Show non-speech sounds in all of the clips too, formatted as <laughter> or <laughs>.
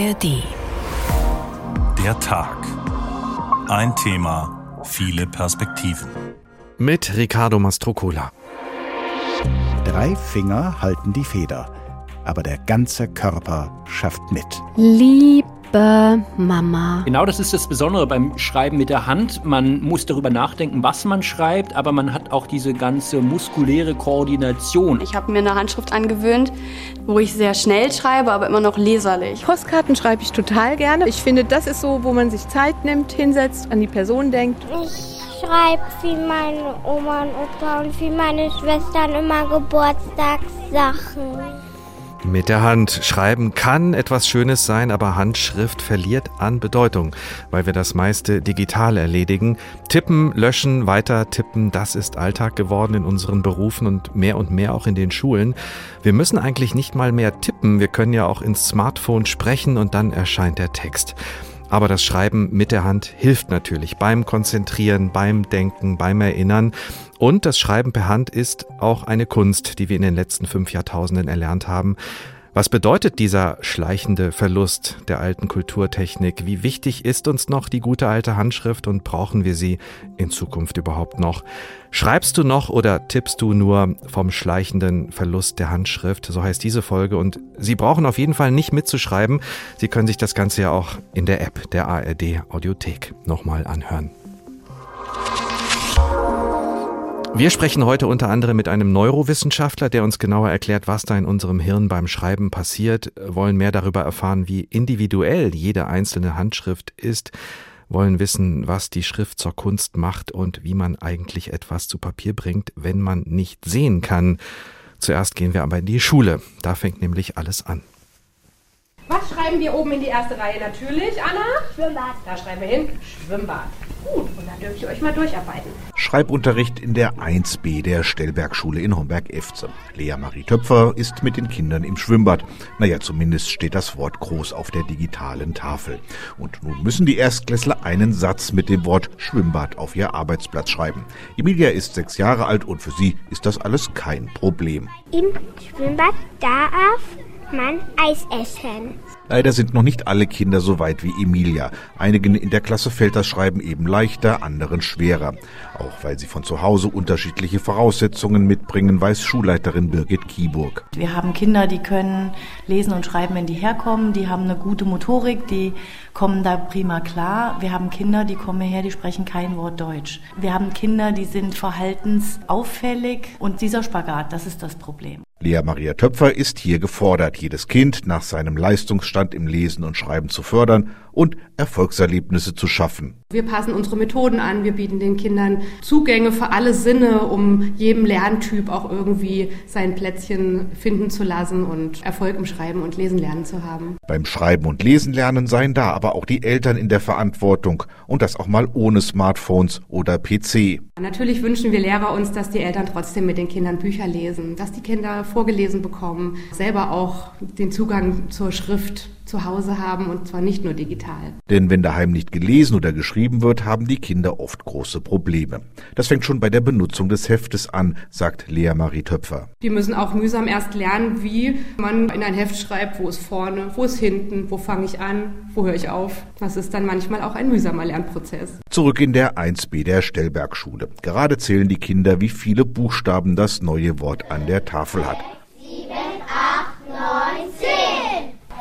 ARD. Der Tag. Ein Thema, viele Perspektiven. Mit Riccardo Mastrocola. Drei Finger halten die Feder, aber der ganze Körper schafft mit. Liebe Mama. Genau das ist das Besondere beim Schreiben mit der Hand. Man muss darüber nachdenken, was man schreibt, aber man hat auch diese ganze muskuläre Koordination. Ich habe mir eine Handschrift angewöhnt, wo ich sehr schnell schreibe, aber immer noch leserlich. Postkarten schreibe ich total gerne. Ich finde, das ist so, wo man sich Zeit nimmt, hinsetzt, an die Person denkt. Ich schreibe wie meine Oma und Opa und wie meine Schwestern immer Geburtstagssachen. Mit der Hand schreiben kann etwas Schönes sein, aber Handschrift verliert an Bedeutung, weil wir das meiste digital erledigen. Tippen, löschen, weiter tippen, das ist Alltag geworden in unseren Berufen und mehr und mehr auch in den Schulen. Wir müssen eigentlich nicht mal mehr tippen, wir können ja auch ins Smartphone sprechen und dann erscheint der Text. Aber das Schreiben mit der Hand hilft natürlich beim Konzentrieren, beim Denken, beim Erinnern. Und das Schreiben per Hand ist auch eine Kunst, die wir in den letzten fünf Jahrtausenden erlernt haben. Was bedeutet dieser schleichende Verlust der alten Kulturtechnik? Wie wichtig ist uns noch die gute alte Handschrift und brauchen wir sie in Zukunft überhaupt noch? Schreibst du noch oder tippst du nur vom schleichenden Verlust der Handschrift? So heißt diese Folge und Sie brauchen auf jeden Fall nicht mitzuschreiben. Sie können sich das Ganze ja auch in der App der ARD Audiothek nochmal anhören. Wir sprechen heute unter anderem mit einem Neurowissenschaftler, der uns genauer erklärt, was da in unserem Hirn beim Schreiben passiert, wollen mehr darüber erfahren, wie individuell jede einzelne Handschrift ist, wollen wissen, was die Schrift zur Kunst macht und wie man eigentlich etwas zu Papier bringt, wenn man nicht sehen kann. Zuerst gehen wir aber in die Schule. Da fängt nämlich alles an. Was schreiben wir oben in die erste Reihe? Natürlich, Anna? Schwimmbad. Da schreiben wir hin Schwimmbad. Gut, und dann dürft ihr euch mal durcharbeiten. Schreibunterricht in der 1b der Stellbergschule in Homberg-Efze. Lea Marie Töpfer ist mit den Kindern im Schwimmbad. Naja, zumindest steht das Wort groß auf der digitalen Tafel. Und nun müssen die Erstklässler einen Satz mit dem Wort Schwimmbad auf ihr Arbeitsplatz schreiben. Emilia ist sechs Jahre alt und für sie ist das alles kein Problem. Im Schwimmbad darf man Eis essen. Leider sind noch nicht alle Kinder so weit wie Emilia. Einigen in der Klasse fällt das Schreiben eben leichter, anderen schwerer. Auch weil sie von zu Hause unterschiedliche Voraussetzungen mitbringen, weiß Schulleiterin Birgit Kieburg. Wir haben Kinder, die können lesen und schreiben, wenn die herkommen. Die haben eine gute Motorik, die kommen da prima klar. Wir haben Kinder, die kommen her, die sprechen kein Wort Deutsch. Wir haben Kinder, die sind verhaltensauffällig und dieser Spagat, das ist das Problem. Lea Maria Töpfer ist hier gefordert, jedes Kind nach seinem Leistungsstand im Lesen und Schreiben zu fördern und Erfolgserlebnisse zu schaffen. Wir passen unsere Methoden an, wir bieten den Kindern Zugänge für alle Sinne, um jedem Lerntyp auch irgendwie sein Plätzchen finden zu lassen und Erfolg im Schreiben und Lesen lernen zu haben. Beim Schreiben und Lesen lernen seien da aber auch die Eltern in der Verantwortung und das auch mal ohne Smartphones oder PC. Natürlich wünschen wir Lehrer uns, dass die Eltern trotzdem mit den Kindern Bücher lesen, dass die Kinder vorgelesen bekommen, selber auch den Zugang zur Schrift zu Hause haben und zwar nicht nur digital. Denn wenn daheim nicht gelesen oder geschrieben wird, haben die Kinder oft große Probleme. Das fängt schon bei der Benutzung des Heftes an, sagt Lea Marie Töpfer. Die müssen auch mühsam erst lernen, wie man in ein Heft schreibt, wo ist vorne, wo ist hinten, wo fange ich an, wo höre ich auf. Das ist dann manchmal auch ein mühsamer Lernprozess. Zurück in der 1b der Stellbergschule. Gerade zählen die Kinder, wie viele Buchstaben das neue Wort an der Tafel hat. 7, 8, 9, 10.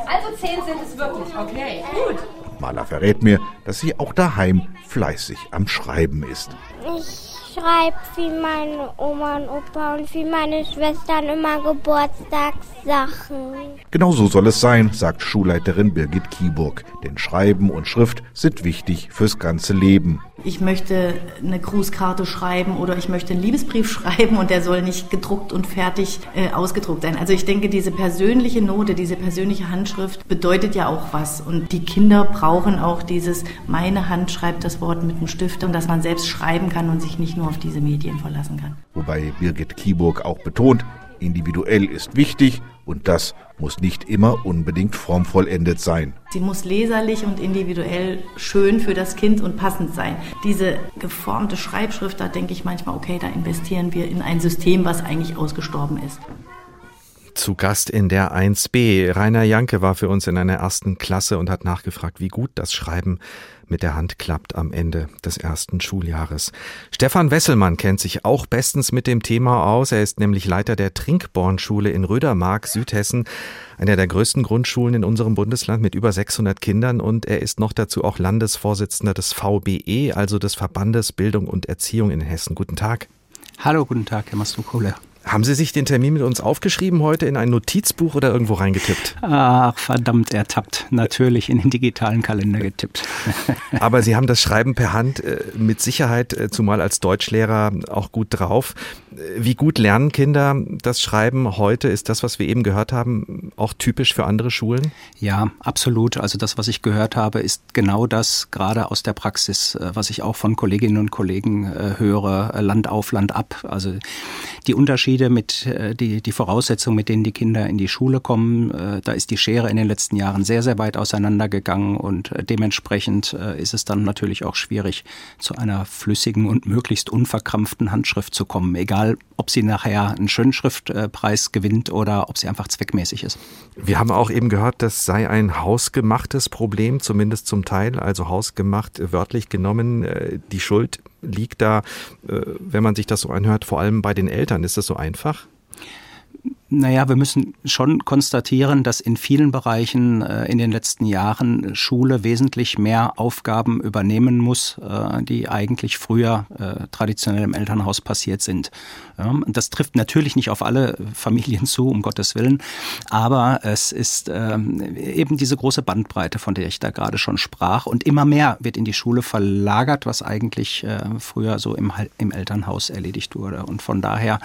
Also zehn sind es wirklich. Okay, gut. Maler verrät mir, dass sie auch daheim fleißig am Schreiben ist. Ich schreibe wie meine Oma und Opa und wie meine Schwestern immer Geburtstagssachen. Genau so soll es sein, sagt Schulleiterin Birgit Kieburg. Denn Schreiben und Schrift sind wichtig fürs ganze Leben. Ich möchte eine Grußkarte schreiben oder ich möchte einen Liebesbrief <laughs> schreiben und der soll nicht gedruckt und fertig äh, ausgedruckt sein. Also ich denke, diese persönliche Note, diese persönliche Handschrift bedeutet ja auch was. Und die Kinder brauchen auch dieses, meine Hand schreibt das Wort mit einem Stift und dass man selbst schreiben kann und sich nicht nur auf diese Medien verlassen kann. Wobei Birgit Kieburg auch betont, individuell ist wichtig und das muss nicht immer unbedingt formvollendet sein. Sie muss leserlich und individuell schön für das Kind und passend sein. Diese geformte Schreibschrift, da denke ich manchmal, okay, da investieren wir in ein System, was eigentlich ausgestorben ist. Zu Gast in der 1b. Rainer Janke war für uns in einer ersten Klasse und hat nachgefragt, wie gut das Schreiben mit der Hand klappt am Ende des ersten Schuljahres. Stefan Wesselmann kennt sich auch bestens mit dem Thema aus. Er ist nämlich Leiter der Trinkbornschule in Rödermark, Südhessen, einer der größten Grundschulen in unserem Bundesland mit über 600 Kindern und er ist noch dazu auch Landesvorsitzender des VBE, also des Verbandes Bildung und Erziehung in Hessen. Guten Tag. Hallo, guten Tag, Herr Mastrokohle. Haben Sie sich den Termin mit uns aufgeschrieben heute in ein Notizbuch oder irgendwo reingetippt? Ach, verdammt ertappt. Natürlich in den digitalen Kalender getippt. <laughs> Aber Sie haben das Schreiben per Hand äh, mit Sicherheit, äh, zumal als Deutschlehrer, auch gut drauf. Wie gut lernen Kinder das Schreiben heute? Ist das, was wir eben gehört haben, auch typisch für andere Schulen? Ja, absolut. Also das, was ich gehört habe, ist genau das, gerade aus der Praxis, äh, was ich auch von Kolleginnen und Kollegen höre, Land auf, Land ab. Also die Unterschiede mit äh, die, die Voraussetzungen, mit denen die Kinder in die Schule kommen. Äh, da ist die Schere in den letzten Jahren sehr, sehr weit auseinandergegangen und äh, dementsprechend ist es dann natürlich auch schwierig, zu einer flüssigen und möglichst unverkrampften Handschrift zu kommen, egal ob sie nachher einen schönen Schriftpreis gewinnt oder ob sie einfach zweckmäßig ist. Wir haben auch eben gehört, das sei ein hausgemachtes Problem, zumindest zum Teil, also hausgemacht wörtlich genommen. Die Schuld liegt da, wenn man sich das so anhört, vor allem bei den Eltern. Ist das so einfach? Naja, wir müssen schon konstatieren, dass in vielen Bereichen äh, in den letzten Jahren Schule wesentlich mehr Aufgaben übernehmen muss, äh, die eigentlich früher äh, traditionell im Elternhaus passiert sind. Das trifft natürlich nicht auf alle Familien zu, um Gottes Willen, aber es ist ähm, eben diese große Bandbreite, von der ich da gerade schon sprach. Und immer mehr wird in die Schule verlagert, was eigentlich früher so im, im Elternhaus erledigt wurde. Und von daher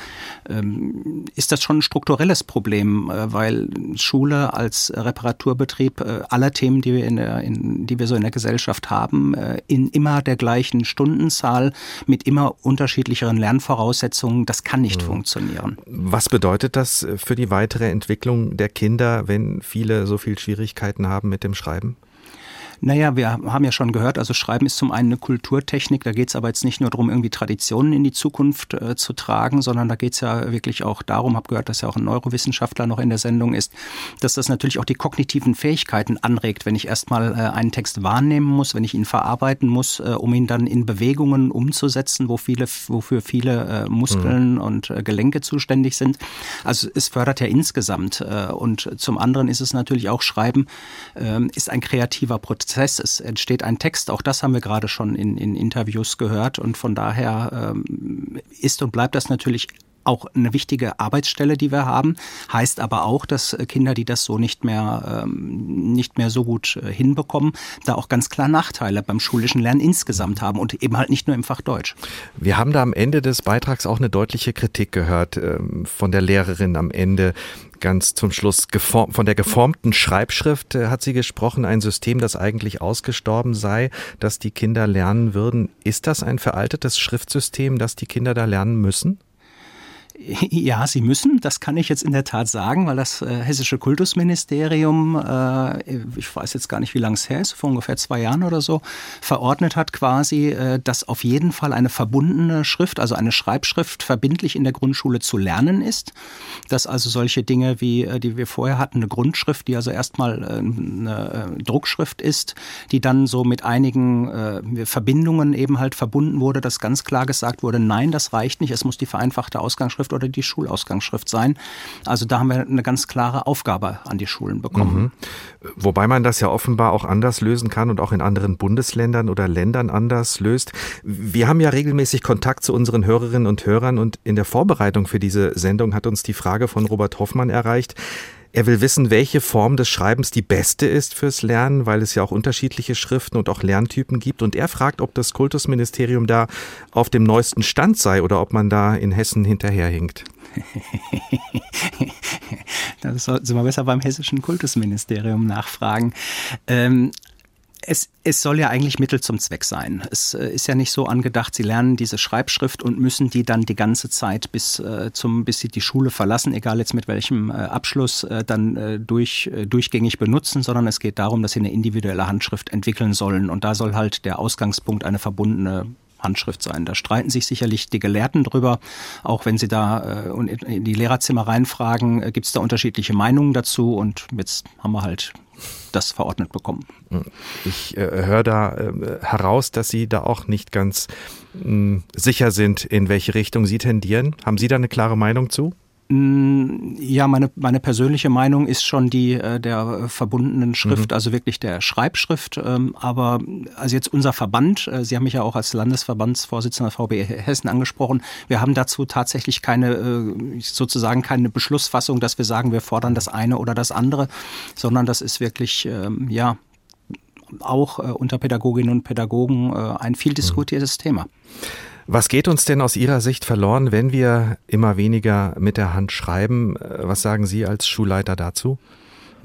ähm, ist das schon ein Struktur strukturelles Problem, äh, weil Schule als Reparaturbetrieb äh, aller Themen, die wir, in der, in, die wir so in der Gesellschaft haben, äh, in immer der gleichen Stundenzahl mit immer unterschiedlicheren Lernvoraussetzungen, das kann nicht mhm. funktionieren. Was bedeutet das für die weitere Entwicklung der Kinder, wenn viele so viel Schwierigkeiten haben mit dem Schreiben? Naja, wir haben ja schon gehört, also Schreiben ist zum einen eine Kulturtechnik, da geht es aber jetzt nicht nur darum, irgendwie Traditionen in die Zukunft äh, zu tragen, sondern da geht es ja wirklich auch darum, habe gehört, dass ja auch ein Neurowissenschaftler noch in der Sendung ist, dass das natürlich auch die kognitiven Fähigkeiten anregt, wenn ich erstmal äh, einen Text wahrnehmen muss, wenn ich ihn verarbeiten muss, äh, um ihn dann in Bewegungen umzusetzen, wo viele, wofür viele äh, Muskeln mhm. und äh, Gelenke zuständig sind. Also es fördert ja insgesamt. Äh, und zum anderen ist es natürlich auch Schreiben, ähm, ist ein kreativer Prozess. Prozess. Es entsteht ein Text, auch das haben wir gerade schon in, in Interviews gehört. Und von daher ähm, ist und bleibt das natürlich auch eine wichtige Arbeitsstelle, die wir haben. Heißt aber auch, dass Kinder, die das so nicht mehr, ähm, nicht mehr so gut äh, hinbekommen, da auch ganz klar Nachteile beim schulischen Lernen insgesamt haben und eben halt nicht nur im Fach Deutsch. Wir haben da am Ende des Beitrags auch eine deutliche Kritik gehört ähm, von der Lehrerin am Ende ganz zum Schluss von der geformten Schreibschrift äh, hat sie gesprochen, ein System, das eigentlich ausgestorben sei, dass die Kinder lernen würden. Ist das ein veraltetes Schriftsystem, das die Kinder da lernen müssen? <laughs> Ja, sie müssen, das kann ich jetzt in der Tat sagen, weil das äh, hessische Kultusministerium, äh, ich weiß jetzt gar nicht, wie lange es her ist, vor ungefähr zwei Jahren oder so, verordnet hat quasi, äh, dass auf jeden Fall eine verbundene Schrift, also eine Schreibschrift verbindlich in der Grundschule zu lernen ist. Dass also solche Dinge wie, äh, die wir vorher hatten, eine Grundschrift, die also erstmal äh, eine äh, Druckschrift ist, die dann so mit einigen Verbindungen eben halt verbunden wurde, dass ganz klar gesagt wurde, nein, das reicht nicht, es muss die vereinfachte Ausgangsschrift Ausgangsschrift oder die Schulausgangsschrift sein. Also da haben wir eine ganz klare Aufgabe an die Schulen bekommen. Mhm. Wobei man das ja offenbar auch anders lösen kann und auch in anderen Bundesländern oder Ländern anders löst. Wir haben ja regelmäßig Kontakt zu unseren Hörerinnen und Hörern und in der Vorbereitung für diese Sendung hat uns die Frage von Robert Hoffmann erreicht. Er will wissen, welche Form des Schreibens die beste ist fürs Lernen, weil es ja auch unterschiedliche Schriften und auch Lerntypen gibt. Und er fragt, ob das Kultusministerium da auf dem neuesten Stand sei oder ob man da in Hessen hinterherhinkt. <laughs> da sollten wir besser beim hessischen Kultusministerium nachfragen. Ähm, es, es soll ja eigentlich Mittel zum Zweck sein. Es äh, ist ja nicht so angedacht, Sie lernen diese Schreibschrift und müssen die dann die ganze Zeit bis äh, zum, bis Sie die Schule verlassen, egal jetzt mit welchem äh, Abschluss, dann durch, durchgängig benutzen, sondern es geht darum, dass Sie eine individuelle Handschrift entwickeln sollen. Und da soll halt der Ausgangspunkt eine verbundene Handschrift sein. Da streiten sich sicherlich die Gelehrten drüber, auch wenn sie da äh, in die Lehrerzimmer reinfragen, äh, gibt es da unterschiedliche Meinungen dazu und jetzt haben wir halt das verordnet bekommen. Ich äh, höre da äh, heraus, dass Sie da auch nicht ganz mh, sicher sind, in welche Richtung Sie tendieren. Haben Sie da eine klare Meinung zu? Mm, ja, meine, meine persönliche Meinung ist schon die äh, der verbundenen Schrift, mhm. also wirklich der Schreibschrift. Ähm, aber also jetzt unser Verband, äh, Sie haben mich ja auch als Landesverbandsvorsitzender VB Hessen angesprochen, wir haben dazu tatsächlich keine, äh, sozusagen keine Beschlussfassung, dass wir sagen, wir fordern das eine oder das andere, sondern das ist wirklich, ähm, ja, auch unter Pädagoginnen und Pädagogen ein viel diskutiertes mhm. Thema. Was geht uns denn aus Ihrer Sicht verloren, wenn wir immer weniger mit der Hand schreiben? Was sagen Sie als Schulleiter dazu?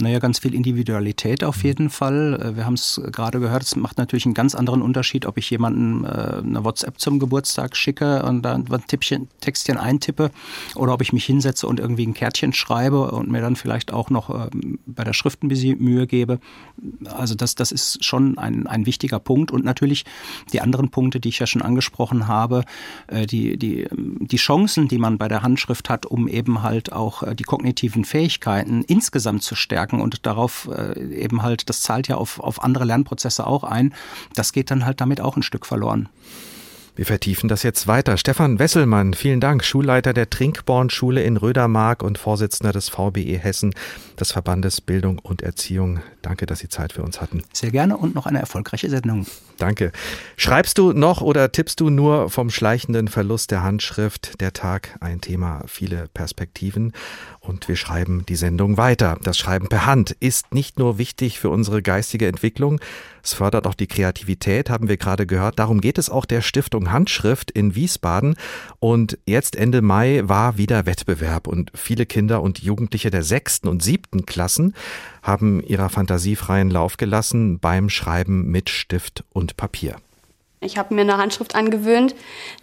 Naja, ganz viel Individualität auf jeden Fall. Äh, wir haben es gerade gehört, es macht natürlich einen ganz anderen Unterschied, ob ich jemanden äh, eine WhatsApp zum Geburtstag schicke und dann ein Tippchen, Textchen eintippe oder ob ich mich hinsetze und irgendwie ein Kärtchen schreibe und mir dann vielleicht auch noch ähm, bei der Schrift ein bisschen Mühe gebe. Also das, das ist schon ein, ein wichtiger Punkt und natürlich die anderen Punkte, die ich ja schon angesprochen habe, äh, die, die, die Chancen, die man bei der Handschrift hat, um eben halt auch die kognitiven Fähigkeiten insgesamt zu stärken stärken und darauf äh, eben halt, das zahlt ja auf, auf andere Lernprozesse auch ein, das geht dann halt damit auch ein Stück verloren. Wir vertiefen das jetzt weiter. Stefan Wesselmann, vielen Dank, Schulleiter der Trinkborn-Schule in Rödermark und Vorsitzender des VBE Hessen, des Verbandes Bildung und Erziehung. Danke, dass Sie Zeit für uns hatten. Sehr gerne und noch eine erfolgreiche Sendung. Danke. Schreibst du noch oder tippst du nur vom schleichenden Verlust der Handschrift? Der Tag ein Thema, viele Perspektiven. Und wir schreiben die Sendung weiter. Das Schreiben per Hand ist nicht nur wichtig für unsere geistige Entwicklung, es fördert auch die Kreativität, haben wir gerade gehört. Darum geht es auch der Stiftung Handschrift in Wiesbaden. Und jetzt Ende Mai war wieder Wettbewerb und viele Kinder und Jugendliche der sechsten und siebten Klassen haben ihrer Fantasie freien Lauf gelassen beim Schreiben mit Stift und Papier. Ich habe mir eine Handschrift angewöhnt,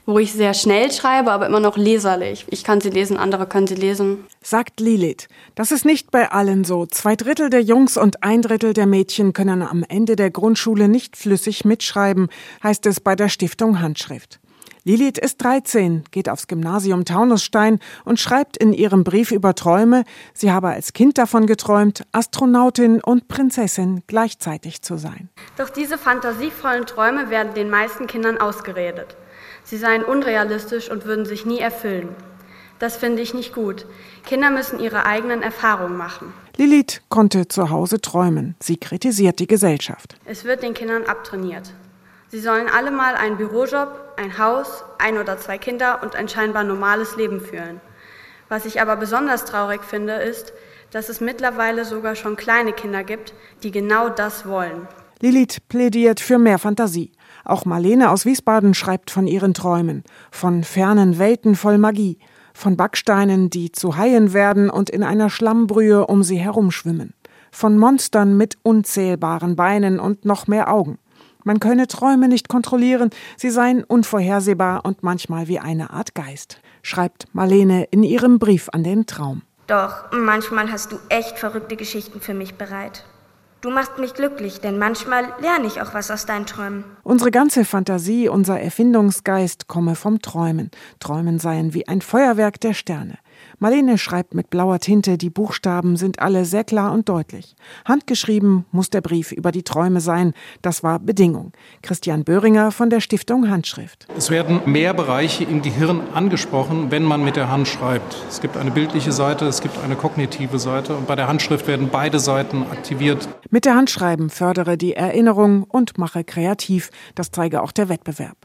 wo ich sehr schnell schreibe, aber immer noch leserlich. Ich kann sie lesen, andere können sie lesen. Sagt Lilith. Das ist nicht bei allen so. Zwei Drittel der Jungs und ein Drittel der Mädchen können am Ende der Grundschule nicht flüssig mitschreiben, heißt es bei der Stiftung Handschrift. Lilith ist 13, geht aufs Gymnasium Taunusstein und schreibt in ihrem Brief über Träume, sie habe als Kind davon geträumt, Astronautin und Prinzessin gleichzeitig zu sein. Doch diese fantasievollen Träume werden den meisten Kindern ausgeredet. Sie seien unrealistisch und würden sich nie erfüllen. Das finde ich nicht gut. Kinder müssen ihre eigenen Erfahrungen machen. Lilith konnte zu Hause träumen. Sie kritisiert die Gesellschaft. Es wird den Kindern abtrainiert. Sie sollen alle mal einen Bürojob, ein Haus, ein oder zwei Kinder und ein scheinbar normales Leben führen. Was ich aber besonders traurig finde, ist, dass es mittlerweile sogar schon kleine Kinder gibt, die genau das wollen. Lilith plädiert für mehr Fantasie. Auch Marlene aus Wiesbaden schreibt von ihren Träumen, von fernen Welten voll Magie, von Backsteinen, die zu Haien werden und in einer Schlammbrühe um sie herumschwimmen, von Monstern mit unzählbaren Beinen und noch mehr Augen. Man könne Träume nicht kontrollieren, sie seien unvorhersehbar und manchmal wie eine Art Geist, schreibt Marlene in ihrem Brief an den Traum. Doch manchmal hast du echt verrückte Geschichten für mich bereit. Du machst mich glücklich, denn manchmal lerne ich auch was aus deinen Träumen. Unsere ganze Fantasie, unser Erfindungsgeist komme vom Träumen. Träumen seien wie ein Feuerwerk der Sterne. Marlene schreibt mit blauer Tinte, die Buchstaben sind alle sehr klar und deutlich. Handgeschrieben muss der Brief über die Träume sein, das war Bedingung. Christian Böhringer von der Stiftung Handschrift. Es werden mehr Bereiche im Gehirn angesprochen, wenn man mit der Hand schreibt. Es gibt eine bildliche Seite, es gibt eine kognitive Seite und bei der Handschrift werden beide Seiten aktiviert. Mit der Hand schreiben fördere die Erinnerung und mache kreativ, das zeige auch der Wettbewerb.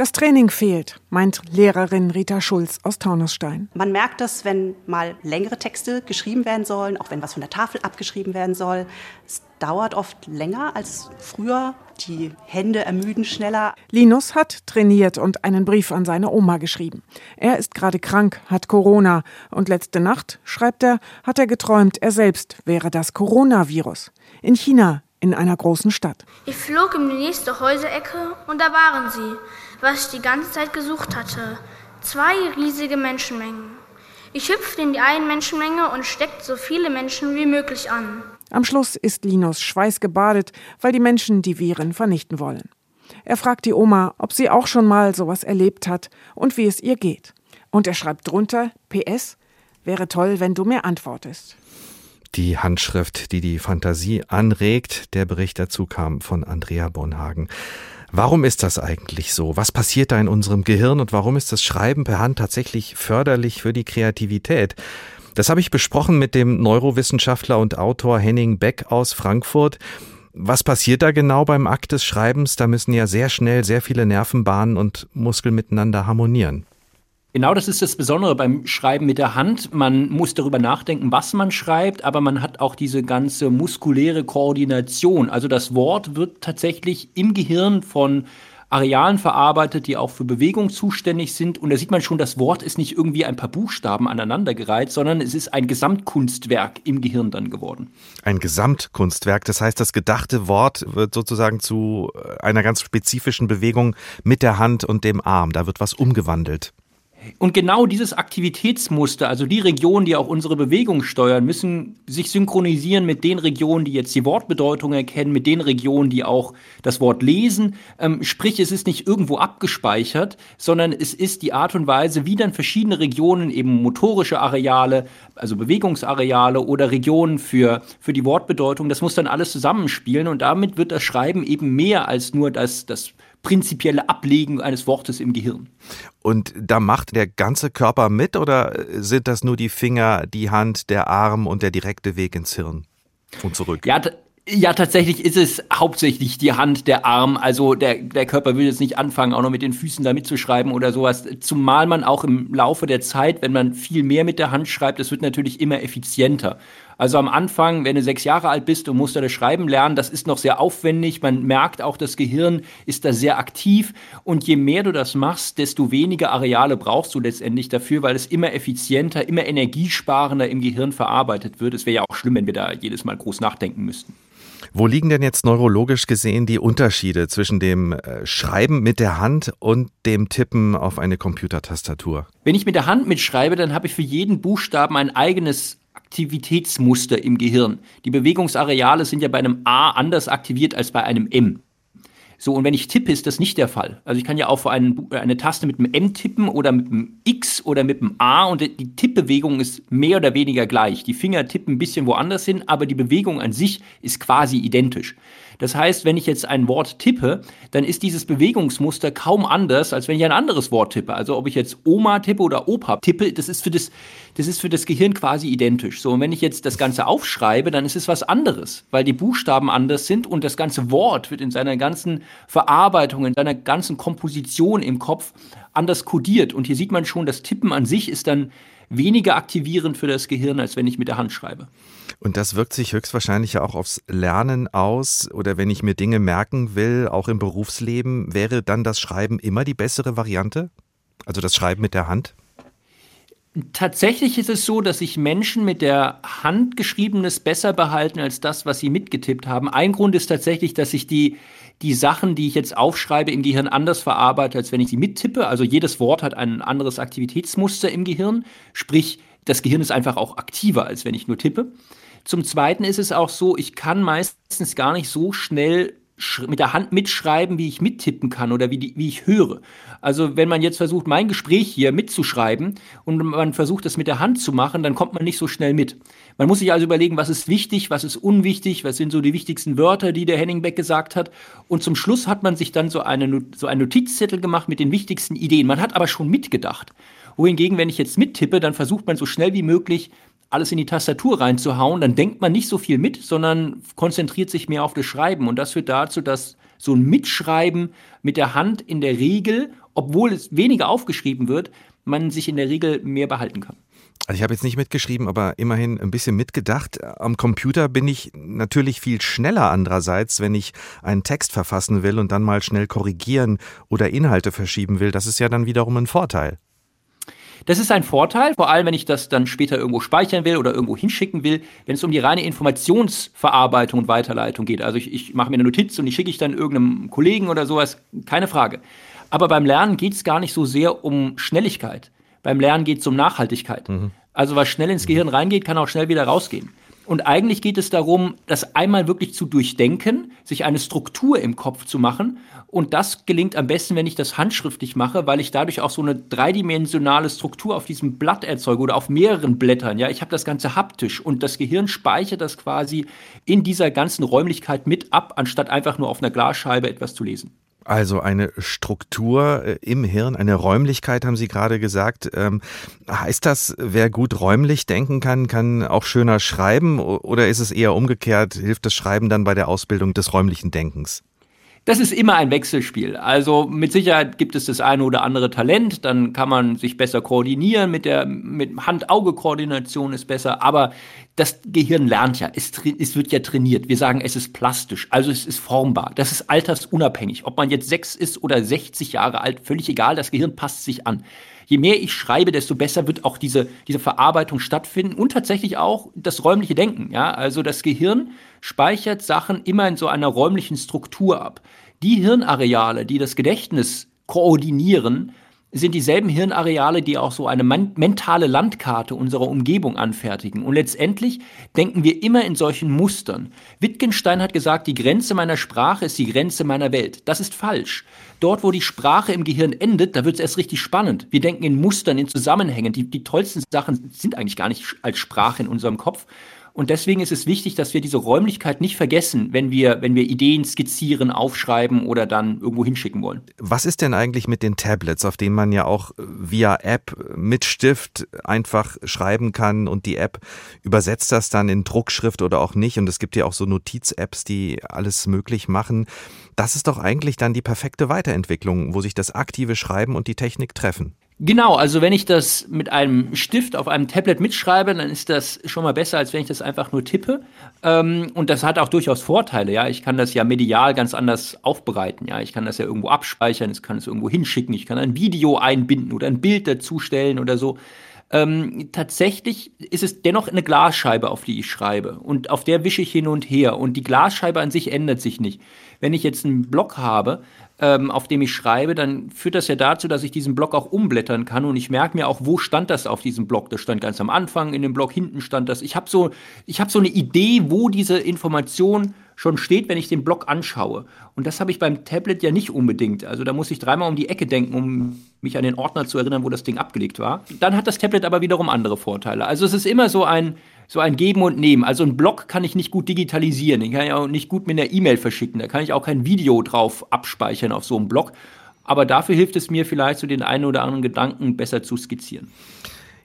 Das Training fehlt, meint Lehrerin Rita Schulz aus Taunusstein. Man merkt das, wenn mal längere Texte geschrieben werden sollen, auch wenn was von der Tafel abgeschrieben werden soll. Es dauert oft länger als früher. Die Hände ermüden schneller. Linus hat trainiert und einen Brief an seine Oma geschrieben. Er ist gerade krank, hat Corona und letzte Nacht, schreibt er, hat er geträumt, er selbst wäre das Coronavirus. In China, in einer großen Stadt. Ich flog in die nächste Häuserecke und da waren sie was ich die ganze Zeit gesucht hatte. Zwei riesige Menschenmengen. Ich hüpfte in die eine Menschenmenge und steckte so viele Menschen wie möglich an. Am Schluss ist Linus schweißgebadet, weil die Menschen die Viren vernichten wollen. Er fragt die Oma, ob sie auch schon mal sowas erlebt hat und wie es ihr geht. Und er schreibt drunter, PS, wäre toll, wenn du mir antwortest. Die Handschrift, die die Fantasie anregt. Der Bericht dazu kam von Andrea Bonhagen. Warum ist das eigentlich so? Was passiert da in unserem Gehirn und warum ist das Schreiben per Hand tatsächlich förderlich für die Kreativität? Das habe ich besprochen mit dem Neurowissenschaftler und Autor Henning Beck aus Frankfurt. Was passiert da genau beim Akt des Schreibens? Da müssen ja sehr schnell sehr viele Nervenbahnen und Muskeln miteinander harmonieren. Genau das ist das Besondere beim Schreiben mit der Hand. Man muss darüber nachdenken, was man schreibt, aber man hat auch diese ganze muskuläre Koordination. Also das Wort wird tatsächlich im Gehirn von Arealen verarbeitet, die auch für Bewegung zuständig sind. Und da sieht man schon, das Wort ist nicht irgendwie ein paar Buchstaben aneinandergereiht, sondern es ist ein Gesamtkunstwerk im Gehirn dann geworden. Ein Gesamtkunstwerk, das heißt, das gedachte Wort wird sozusagen zu einer ganz spezifischen Bewegung mit der Hand und dem Arm. Da wird was umgewandelt. Und genau dieses Aktivitätsmuster, also die Regionen, die auch unsere Bewegung steuern, müssen sich synchronisieren mit den Regionen, die jetzt die Wortbedeutung erkennen, mit den Regionen, die auch das Wort lesen. Ähm, sprich, es ist nicht irgendwo abgespeichert, sondern es ist die Art und Weise, wie dann verschiedene Regionen, eben motorische Areale, also Bewegungsareale oder Regionen für, für die Wortbedeutung, das muss dann alles zusammenspielen und damit wird das Schreiben eben mehr als nur das, das prinzipielle Ablegen eines Wortes im Gehirn. Und da macht der ganze Körper mit oder sind das nur die Finger, die Hand, der Arm und der direkte Weg ins Hirn und zurück? Ja, ja, tatsächlich ist es hauptsächlich die Hand, der Arm. Also der, der Körper will jetzt nicht anfangen, auch noch mit den Füßen da mitzuschreiben oder sowas. Zumal man auch im Laufe der Zeit, wenn man viel mehr mit der Hand schreibt, es wird natürlich immer effizienter. Also am Anfang, wenn du sechs Jahre alt bist und musst da das Schreiben lernen, das ist noch sehr aufwendig. Man merkt auch, das Gehirn ist da sehr aktiv. Und je mehr du das machst, desto weniger Areale brauchst du letztendlich dafür, weil es immer effizienter, immer energiesparender im Gehirn verarbeitet wird. Es wäre ja auch schlimm, wenn wir da jedes Mal groß nachdenken müssten. Wo liegen denn jetzt neurologisch gesehen die Unterschiede zwischen dem äh, Schreiben mit der Hand und dem Tippen auf eine Computertastatur? Wenn ich mit der Hand mitschreibe, dann habe ich für jeden Buchstaben ein eigenes Aktivitätsmuster im Gehirn. Die Bewegungsareale sind ja bei einem A anders aktiviert als bei einem M. So, und wenn ich tippe, ist das nicht der Fall. Also ich kann ja auch vor einen, eine Taste mit einem M tippen oder mit einem X oder mit einem A und die Tippbewegung ist mehr oder weniger gleich. Die Finger tippen ein bisschen woanders hin, aber die Bewegung an sich ist quasi identisch. Das heißt, wenn ich jetzt ein Wort tippe, dann ist dieses Bewegungsmuster kaum anders, als wenn ich ein anderes Wort tippe. Also ob ich jetzt Oma tippe oder Opa tippe, das ist für das, das ist für das Gehirn quasi identisch. So, und wenn ich jetzt das Ganze aufschreibe, dann ist es was anderes, weil die Buchstaben anders sind und das ganze Wort wird in seiner ganzen Verarbeitung, in seiner ganzen Komposition im Kopf anders kodiert. Und hier sieht man schon, das Tippen an sich ist dann weniger aktivierend für das Gehirn, als wenn ich mit der Hand schreibe. Und das wirkt sich höchstwahrscheinlich ja auch aufs Lernen aus. Oder wenn ich mir Dinge merken will, auch im Berufsleben, wäre dann das Schreiben immer die bessere Variante? Also das Schreiben mit der Hand? Tatsächlich ist es so, dass sich Menschen mit der Hand geschriebenes besser behalten als das, was sie mitgetippt haben. Ein Grund ist tatsächlich, dass sich die, die Sachen, die ich jetzt aufschreibe, im Gehirn anders verarbeite, als wenn ich sie mittippe. Also jedes Wort hat ein anderes Aktivitätsmuster im Gehirn. Sprich, das Gehirn ist einfach auch aktiver, als wenn ich nur tippe. Zum Zweiten ist es auch so, ich kann meistens gar nicht so schnell mit der Hand mitschreiben, wie ich mittippen kann oder wie, die, wie ich höre. Also wenn man jetzt versucht, mein Gespräch hier mitzuschreiben und man versucht, das mit der Hand zu machen, dann kommt man nicht so schnell mit. Man muss sich also überlegen, was ist wichtig, was ist unwichtig, was sind so die wichtigsten Wörter, die der Henning Beck gesagt hat. Und zum Schluss hat man sich dann so, eine, so einen Notizzettel gemacht mit den wichtigsten Ideen. Man hat aber schon mitgedacht. Wohingegen, wenn ich jetzt mittippe, dann versucht man so schnell wie möglich alles in die Tastatur reinzuhauen, dann denkt man nicht so viel mit, sondern konzentriert sich mehr auf das Schreiben. Und das führt dazu, dass so ein Mitschreiben mit der Hand in der Regel, obwohl es weniger aufgeschrieben wird, man sich in der Regel mehr behalten kann. Also ich habe jetzt nicht mitgeschrieben, aber immerhin ein bisschen mitgedacht. Am Computer bin ich natürlich viel schneller andererseits, wenn ich einen Text verfassen will und dann mal schnell korrigieren oder Inhalte verschieben will. Das ist ja dann wiederum ein Vorteil. Das ist ein Vorteil, vor allem wenn ich das dann später irgendwo speichern will oder irgendwo hinschicken will, wenn es um die reine Informationsverarbeitung und Weiterleitung geht. Also ich, ich mache mir eine Notiz und die schicke ich dann irgendeinem Kollegen oder sowas, keine Frage. Aber beim Lernen geht es gar nicht so sehr um Schnelligkeit. Beim Lernen geht es um Nachhaltigkeit. Mhm. Also was schnell ins Gehirn reingeht, kann auch schnell wieder rausgehen. Und eigentlich geht es darum, das einmal wirklich zu durchdenken, sich eine Struktur im Kopf zu machen. Und das gelingt am besten, wenn ich das handschriftlich mache, weil ich dadurch auch so eine dreidimensionale Struktur auf diesem Blatt erzeuge oder auf mehreren Blättern. Ja, ich habe das Ganze haptisch und das Gehirn speichert das quasi in dieser ganzen Räumlichkeit mit ab, anstatt einfach nur auf einer Glasscheibe etwas zu lesen. Also eine Struktur äh, im Hirn, eine Räumlichkeit, haben Sie gerade gesagt. Ähm, heißt das, wer gut räumlich denken kann, kann auch schöner schreiben? Oder ist es eher umgekehrt? Hilft das Schreiben dann bei der Ausbildung des räumlichen Denkens? Das ist immer ein Wechselspiel. Also mit Sicherheit gibt es das eine oder andere Talent, dann kann man sich besser koordinieren, mit der mit Hand-Auge-Koordination ist besser, aber das Gehirn lernt ja, es, es wird ja trainiert. Wir sagen, es ist plastisch, also es ist formbar. Das ist altersunabhängig. Ob man jetzt sechs ist oder 60 Jahre alt, völlig egal, das Gehirn passt sich an. Je mehr ich schreibe, desto besser wird auch diese, diese Verarbeitung stattfinden und tatsächlich auch das räumliche Denken. Ja? Also das Gehirn speichert Sachen immer in so einer räumlichen Struktur ab. Die Hirnareale, die das Gedächtnis koordinieren, sind dieselben Hirnareale, die auch so eine mentale Landkarte unserer Umgebung anfertigen. Und letztendlich denken wir immer in solchen Mustern. Wittgenstein hat gesagt, die Grenze meiner Sprache ist die Grenze meiner Welt. Das ist falsch. Dort, wo die Sprache im Gehirn endet, da wird es erst richtig spannend. Wir denken in Mustern, in Zusammenhängen. Die, die tollsten Sachen sind eigentlich gar nicht als Sprache in unserem Kopf, und deswegen ist es wichtig, dass wir diese Räumlichkeit nicht vergessen, wenn wir, wenn wir Ideen skizzieren, aufschreiben oder dann irgendwo hinschicken wollen. Was ist denn eigentlich mit den Tablets, auf denen man ja auch via App mit Stift einfach schreiben kann und die App übersetzt das dann in Druckschrift oder auch nicht? Und es gibt ja auch so Notiz-Apps, die alles möglich machen. Das ist doch eigentlich dann die perfekte Weiterentwicklung, wo sich das aktive Schreiben und die Technik treffen. Genau, also wenn ich das mit einem Stift auf einem Tablet mitschreibe, dann ist das schon mal besser, als wenn ich das einfach nur tippe. Ähm, und das hat auch durchaus Vorteile, ja. Ich kann das ja medial ganz anders aufbereiten, ja. Ich kann das ja irgendwo abspeichern, ich kann es irgendwo hinschicken, ich kann ein Video einbinden oder ein Bild dazustellen oder so. Ähm, tatsächlich ist es dennoch eine Glasscheibe, auf die ich schreibe. Und auf der wische ich hin und her. Und die Glasscheibe an sich ändert sich nicht. Wenn ich jetzt einen Block habe, ähm, auf dem ich schreibe, dann führt das ja dazu, dass ich diesen Block auch umblättern kann und ich merke mir auch, wo stand das auf diesem Block. Das stand ganz am Anfang in dem Block, hinten stand das. Ich habe so, ich habe so eine Idee, wo diese Information schon steht, wenn ich den Block anschaue. Und das habe ich beim Tablet ja nicht unbedingt. Also da muss ich dreimal um die Ecke denken, um mich an den Ordner zu erinnern, wo das Ding abgelegt war. Dann hat das Tablet aber wiederum andere Vorteile. Also es ist immer so ein, so ein Geben und Nehmen. Also ein Blog kann ich nicht gut digitalisieren. Den kann ich auch nicht gut mit einer E-Mail verschicken. Da kann ich auch kein Video drauf abspeichern auf so einem Blog. Aber dafür hilft es mir vielleicht, so den einen oder anderen Gedanken besser zu skizzieren.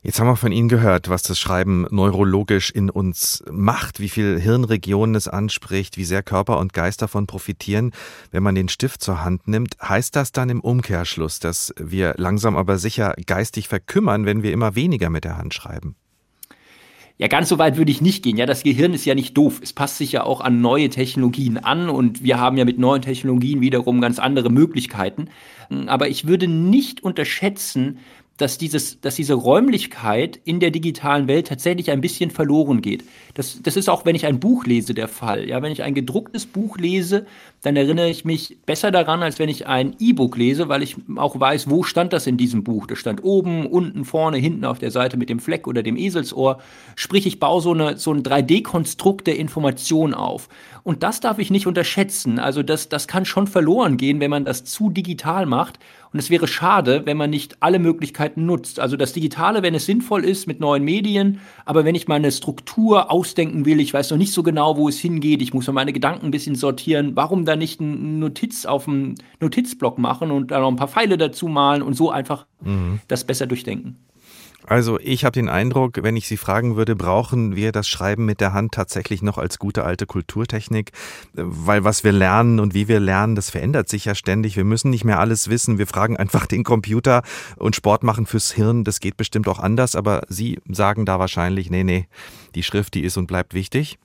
Jetzt haben wir von Ihnen gehört, was das Schreiben neurologisch in uns macht, wie viel Hirnregionen es anspricht, wie sehr Körper und Geist davon profitieren, wenn man den Stift zur Hand nimmt. Heißt das dann im Umkehrschluss, dass wir langsam aber sicher geistig verkümmern, wenn wir immer weniger mit der Hand schreiben? Ja, ganz so weit würde ich nicht gehen. Ja, das Gehirn ist ja nicht doof. Es passt sich ja auch an neue Technologien an und wir haben ja mit neuen Technologien wiederum ganz andere Möglichkeiten. Aber ich würde nicht unterschätzen, dass, dieses, dass diese Räumlichkeit in der digitalen Welt tatsächlich ein bisschen verloren geht. Das, das ist auch, wenn ich ein Buch lese, der Fall. Ja, wenn ich ein gedrucktes Buch lese, dann erinnere ich mich besser daran, als wenn ich ein E-Book lese, weil ich auch weiß, wo stand das in diesem Buch. Das stand oben, unten, vorne, hinten auf der Seite mit dem Fleck oder dem Eselsohr. Sprich, ich baue so, eine, so ein 3D-Konstrukt der Information auf. Und das darf ich nicht unterschätzen. Also das, das kann schon verloren gehen, wenn man das zu digital macht. Und es wäre schade, wenn man nicht alle Möglichkeiten nutzt. Also das Digitale, wenn es sinnvoll ist mit neuen Medien, aber wenn ich meine Struktur ausdenken will, ich weiß noch nicht so genau, wo es hingeht, ich muss meine Gedanken ein bisschen sortieren, warum da nicht eine Notiz auf dem Notizblock machen und da noch ein paar Pfeile dazu malen und so einfach mhm. das besser durchdenken. Also ich habe den Eindruck, wenn ich Sie fragen würde, brauchen wir das Schreiben mit der Hand tatsächlich noch als gute alte Kulturtechnik, weil was wir lernen und wie wir lernen, das verändert sich ja ständig. Wir müssen nicht mehr alles wissen. Wir fragen einfach den Computer und Sport machen fürs Hirn, das geht bestimmt auch anders, aber Sie sagen da wahrscheinlich, nee, nee, die Schrift, die ist und bleibt wichtig.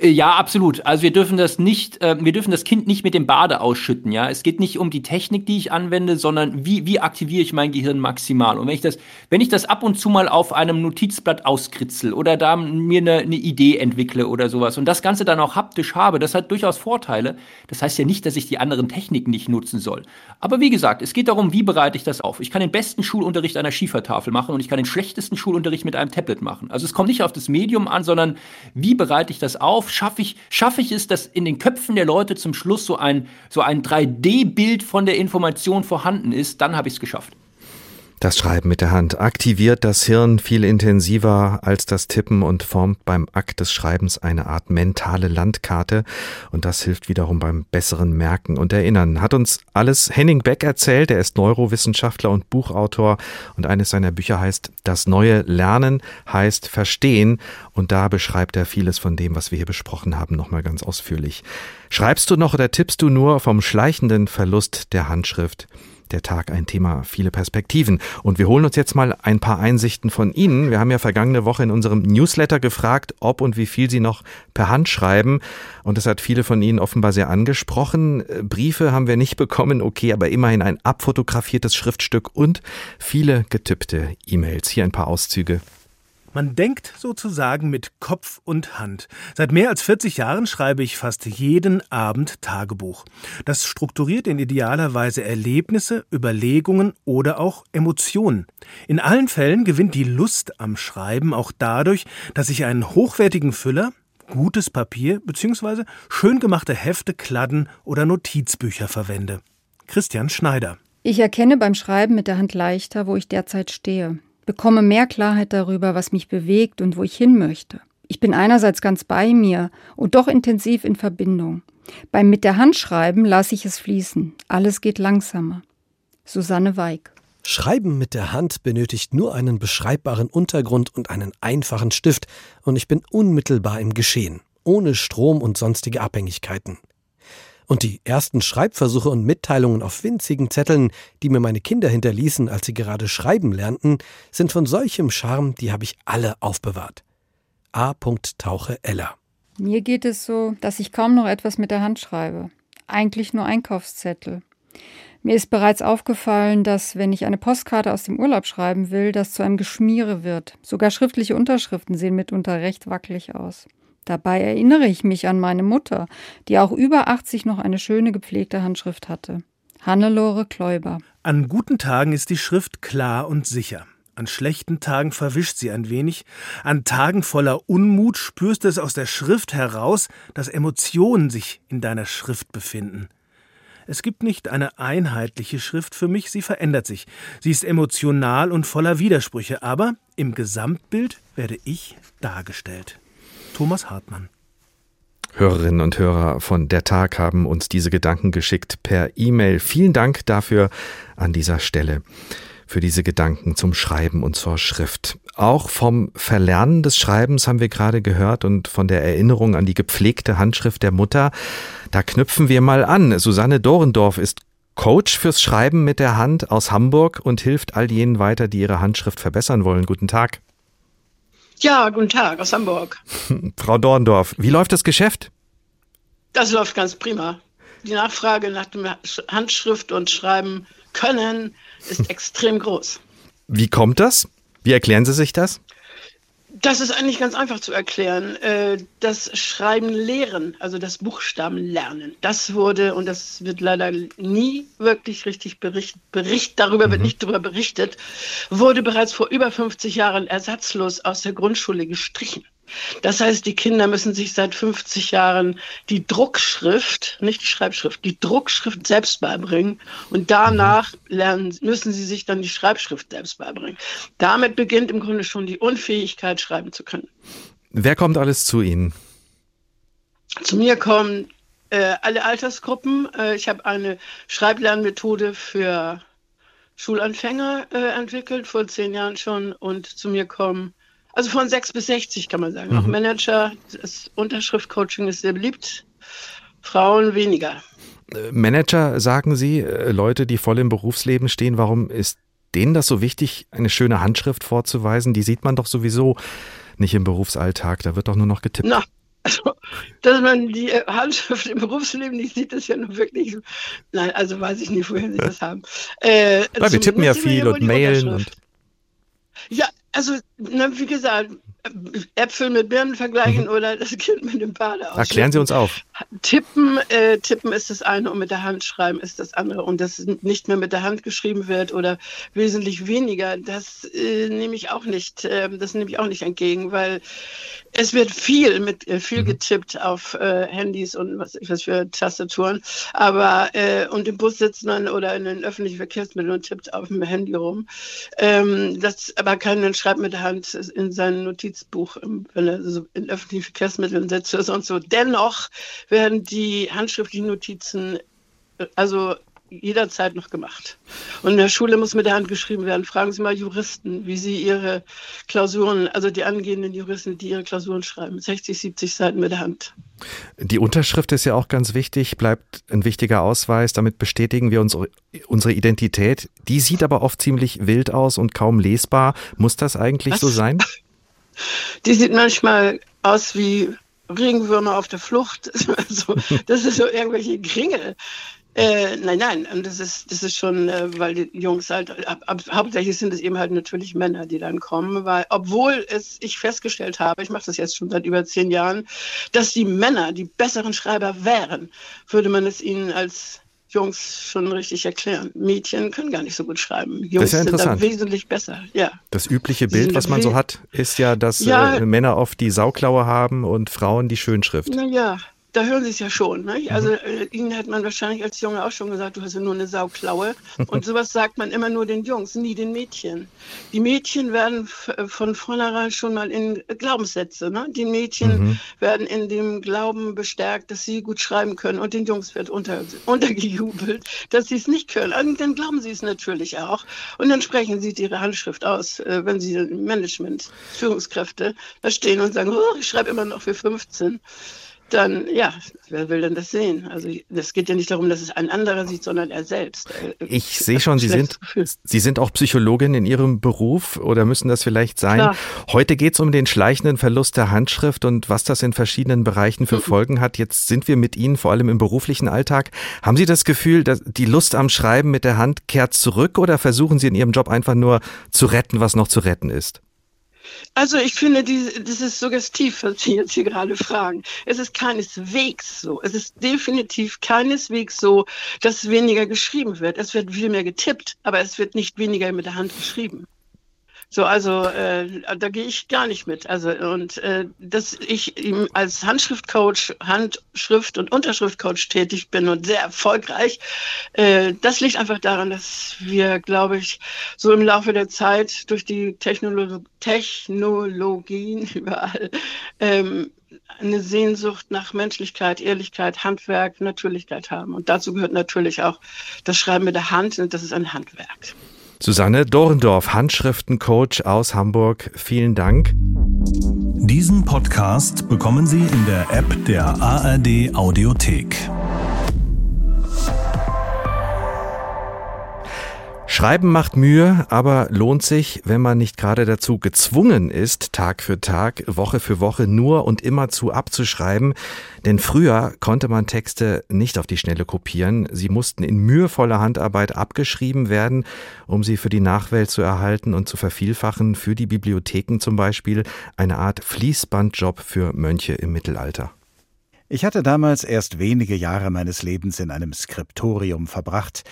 Äh, ja, absolut. Also wir dürfen das nicht, äh, wir dürfen das Kind nicht mit dem Bade ausschütten. Ja, es geht nicht um die Technik, die ich anwende, sondern wie, wie aktiviere ich mein Gehirn maximal. Und wenn ich das, wenn ich das ab und zu mal auf einem Notizblatt auskritzel oder da mir eine, eine Idee entwickle oder sowas und das Ganze dann auch haptisch habe, das hat durchaus Vorteile. Das heißt ja nicht, dass ich die anderen Techniken nicht nutzen soll. Aber wie gesagt, es geht darum, wie bereite ich das auf. Ich kann den besten Schulunterricht an einer Schiefertafel machen und ich kann den schlechtesten Schulunterricht mit einem Tablet machen. Also es kommt nicht auf das Medium an, sondern wie bereite ich das auf? Schaffe ich, schaffe ich es, dass in den Köpfen der Leute zum Schluss so ein, so ein 3D-Bild von der Information vorhanden ist? Dann habe ich es geschafft. Das Schreiben mit der Hand aktiviert das Hirn viel intensiver als das Tippen und formt beim Akt des Schreibens eine Art mentale Landkarte und das hilft wiederum beim besseren Merken und Erinnern. Hat uns alles Henning Beck erzählt, er ist Neurowissenschaftler und Buchautor und eines seiner Bücher heißt Das neue Lernen heißt Verstehen und da beschreibt er vieles von dem, was wir hier besprochen haben, nochmal ganz ausführlich. Schreibst du noch oder tippst du nur vom schleichenden Verlust der Handschrift? Der Tag ein Thema, viele Perspektiven. Und wir holen uns jetzt mal ein paar Einsichten von Ihnen. Wir haben ja vergangene Woche in unserem Newsletter gefragt, ob und wie viel Sie noch per Hand schreiben. Und das hat viele von Ihnen offenbar sehr angesprochen. Briefe haben wir nicht bekommen, okay, aber immerhin ein abfotografiertes Schriftstück und viele getippte E-Mails. Hier ein paar Auszüge. Man denkt sozusagen mit Kopf und Hand. Seit mehr als 40 Jahren schreibe ich fast jeden Abend Tagebuch. Das strukturiert in idealer Weise Erlebnisse, Überlegungen oder auch Emotionen. In allen Fällen gewinnt die Lust am Schreiben auch dadurch, dass ich einen hochwertigen Füller, gutes Papier bzw. schön gemachte Hefte, Kladden oder Notizbücher verwende. Christian Schneider. Ich erkenne beim Schreiben mit der Hand leichter, wo ich derzeit stehe bekomme mehr Klarheit darüber, was mich bewegt und wo ich hin möchte. Ich bin einerseits ganz bei mir und doch intensiv in Verbindung. Beim mit der Hand schreiben lasse ich es fließen. Alles geht langsamer. Susanne Weig. Schreiben mit der Hand benötigt nur einen beschreibbaren Untergrund und einen einfachen Stift, und ich bin unmittelbar im Geschehen, ohne Strom und sonstige Abhängigkeiten. Und die ersten Schreibversuche und Mitteilungen auf winzigen Zetteln, die mir meine Kinder hinterließen, als sie gerade schreiben lernten, sind von solchem Charme, die habe ich alle aufbewahrt. A. Tauche Eller. Mir geht es so, dass ich kaum noch etwas mit der Hand schreibe. Eigentlich nur Einkaufszettel. Mir ist bereits aufgefallen, dass, wenn ich eine Postkarte aus dem Urlaub schreiben will, das zu einem Geschmiere wird. Sogar schriftliche Unterschriften sehen mitunter recht wackelig aus. Dabei erinnere ich mich an meine Mutter, die auch über 80 noch eine schöne gepflegte Handschrift hatte. Hannelore Kläuber. An guten Tagen ist die Schrift klar und sicher. An schlechten Tagen verwischt sie ein wenig. An Tagen voller Unmut spürst du es aus der Schrift heraus, dass Emotionen sich in deiner Schrift befinden. Es gibt nicht eine einheitliche Schrift für mich, sie verändert sich. Sie ist emotional und voller Widersprüche, aber im Gesamtbild werde ich dargestellt. Thomas Hartmann. Hörerinnen und Hörer von Der Tag haben uns diese Gedanken geschickt per E-Mail. Vielen Dank dafür an dieser Stelle für diese Gedanken zum Schreiben und zur Schrift. Auch vom Verlernen des Schreibens haben wir gerade gehört und von der Erinnerung an die gepflegte Handschrift der Mutter. Da knüpfen wir mal an. Susanne Dorendorf ist Coach fürs Schreiben mit der Hand aus Hamburg und hilft all jenen weiter, die ihre Handschrift verbessern wollen. Guten Tag. Ja, guten Tag aus Hamburg. <laughs> Frau Dorndorf, wie läuft das Geschäft? Das läuft ganz prima. Die Nachfrage nach dem Handschrift und Schreiben können ist <laughs> extrem groß. Wie kommt das? Wie erklären Sie sich das? Das ist eigentlich ganz einfach zu erklären. Äh, das Schreiben lehren, also das Buchstaben lernen, das wurde, und das wird leider nie wirklich richtig berichtet, Bericht, darüber mhm. wird nicht darüber berichtet, wurde bereits vor über 50 Jahren ersatzlos aus der Grundschule gestrichen. Das heißt, die Kinder müssen sich seit 50 Jahren die Druckschrift, nicht die Schreibschrift, die Druckschrift selbst beibringen und danach lernen, müssen sie sich dann die Schreibschrift selbst beibringen. Damit beginnt im Grunde schon die Unfähigkeit, schreiben zu können. Wer kommt alles zu Ihnen? Zu mir kommen äh, alle Altersgruppen. Äh, ich habe eine Schreiblernmethode für Schulanfänger äh, entwickelt, vor zehn Jahren schon, und zu mir kommen also von 6 bis 60 kann man sagen. Mhm. Auch Manager, das Unterschriftcoaching ist sehr beliebt, Frauen weniger. Äh, Manager, sagen Sie, äh, Leute, die voll im Berufsleben stehen, warum ist denen das so wichtig, eine schöne Handschrift vorzuweisen? Die sieht man doch sowieso nicht im Berufsalltag, da wird doch nur noch getippt. Na, Also, dass man die Handschrift im Berufsleben nicht sieht, ist ja nun wirklich. Nein, also weiß ich nicht, woher Sie das haben. Äh, Weil wir tippen ja viel und mailen und. Ja, also, na, wie gesagt, Äpfel mit Birnen vergleichen mhm. oder das Kind mit dem Bade. Erklären Sie uns auf. Tippen, äh, tippen ist das eine und mit der Hand schreiben ist das andere. Und dass nicht mehr mit der Hand geschrieben wird oder wesentlich weniger, das äh, nehme ich auch nicht, äh, das nehme ich auch nicht entgegen, weil es wird viel mit äh, viel mhm. getippt auf äh, Handys und was, was für Tastaturen. Aber äh, und im Bus sitzt man oder in den öffentlichen Verkehrsmitteln und tippt auf dem Handy rum. Ähm, das aber keiner schreibt mit der Hand in Notizen Notizbuch, wenn er so in öffentlichen Verkehrsmitteln setzt oder sonst so. Dennoch werden die handschriftlichen Notizen, äh, also jederzeit noch gemacht. Und in der Schule muss mit der Hand geschrieben werden. Fragen Sie mal Juristen, wie sie ihre Klausuren, also die angehenden Juristen, die ihre Klausuren schreiben, 60, 70 Seiten mit der Hand. Die Unterschrift ist ja auch ganz wichtig, bleibt ein wichtiger Ausweis. Damit bestätigen wir unsere, unsere Identität. Die sieht aber oft ziemlich wild aus und kaum lesbar. Muss das eigentlich Was? so sein? <laughs> Die sieht manchmal aus wie Regenwürmer auf der Flucht. <laughs> also, das ist so irgendwelche Kringel. Äh, nein, nein, und das ist, das ist schon, äh, weil die Jungs halt, ab, ab, hauptsächlich sind es eben halt natürlich Männer, die dann kommen, weil, obwohl es ich festgestellt habe, ich mache das jetzt schon seit über zehn Jahren, dass die Männer die besseren Schreiber wären, würde man es ihnen als Jungs schon richtig erklären. Mädchen können gar nicht so gut schreiben. Jungs das ist ja sind wesentlich besser. Ja. Das übliche Bild, was man so hat, ist ja, dass ja, äh, Männer oft die Sauklaue haben und Frauen die Schönschrift. Naja, da hören Sie es ja schon. Ne? Also mhm. äh, Ihnen hat man wahrscheinlich als Junge auch schon gesagt, du hast ja nur eine Sauklaue. <laughs> Und sowas sagt man immer nur den Jungs, nie den Mädchen. Die Mädchen werden äh, von vornherein schon mal in Glaubenssätze. Ne? Die Mädchen mhm. werden in dem Glauben bestärkt, dass sie gut schreiben können. Und den Jungs wird unter, untergejubelt, dass sie es nicht können. Und dann glauben sie es natürlich auch. Und dann sprechen sie ihre Handschrift aus, äh, wenn sie Management, Führungskräfte da stehen und sagen, oh, ich schreibe immer noch für 15 dann, ja, wer will denn das sehen? Also es geht ja nicht darum, dass es ein anderer sieht, sondern er selbst. Ich sehe schon, Sie sind, Sie sind auch Psychologin in Ihrem Beruf oder müssen das vielleicht sein. Klar. Heute geht es um den schleichenden Verlust der Handschrift und was das in verschiedenen Bereichen für mhm. Folgen hat. Jetzt sind wir mit Ihnen vor allem im beruflichen Alltag. Haben Sie das Gefühl, dass die Lust am Schreiben mit der Hand kehrt zurück oder versuchen Sie in Ihrem Job einfach nur zu retten, was noch zu retten ist? Also ich finde, die, das ist suggestiv, was Sie jetzt hier gerade fragen. Es ist keineswegs so. Es ist definitiv keineswegs so, dass weniger geschrieben wird. Es wird viel mehr getippt, aber es wird nicht weniger mit der Hand geschrieben. So, also äh, da gehe ich gar nicht mit. Also und äh, dass ich als Handschriftcoach, Handschrift- und Unterschriftcoach tätig bin und sehr erfolgreich, äh, das liegt einfach daran, dass wir, glaube ich, so im Laufe der Zeit durch die Technolog Technologien <laughs> überall ähm, eine Sehnsucht nach Menschlichkeit, Ehrlichkeit, Handwerk, Natürlichkeit haben. Und dazu gehört natürlich auch das Schreiben mit der Hand und das ist ein Handwerk. Susanne Dorendorf, Handschriftencoach aus Hamburg, vielen Dank. Diesen Podcast bekommen Sie in der App der ARD Audiothek. Schreiben macht Mühe, aber lohnt sich, wenn man nicht gerade dazu gezwungen ist, Tag für Tag, Woche für Woche nur und immerzu abzuschreiben. Denn früher konnte man Texte nicht auf die Schnelle kopieren. Sie mussten in mühevoller Handarbeit abgeschrieben werden, um sie für die Nachwelt zu erhalten und zu vervielfachen, für die Bibliotheken zum Beispiel, eine Art Fließbandjob für Mönche im Mittelalter. Ich hatte damals erst wenige Jahre meines Lebens in einem Skriptorium verbracht,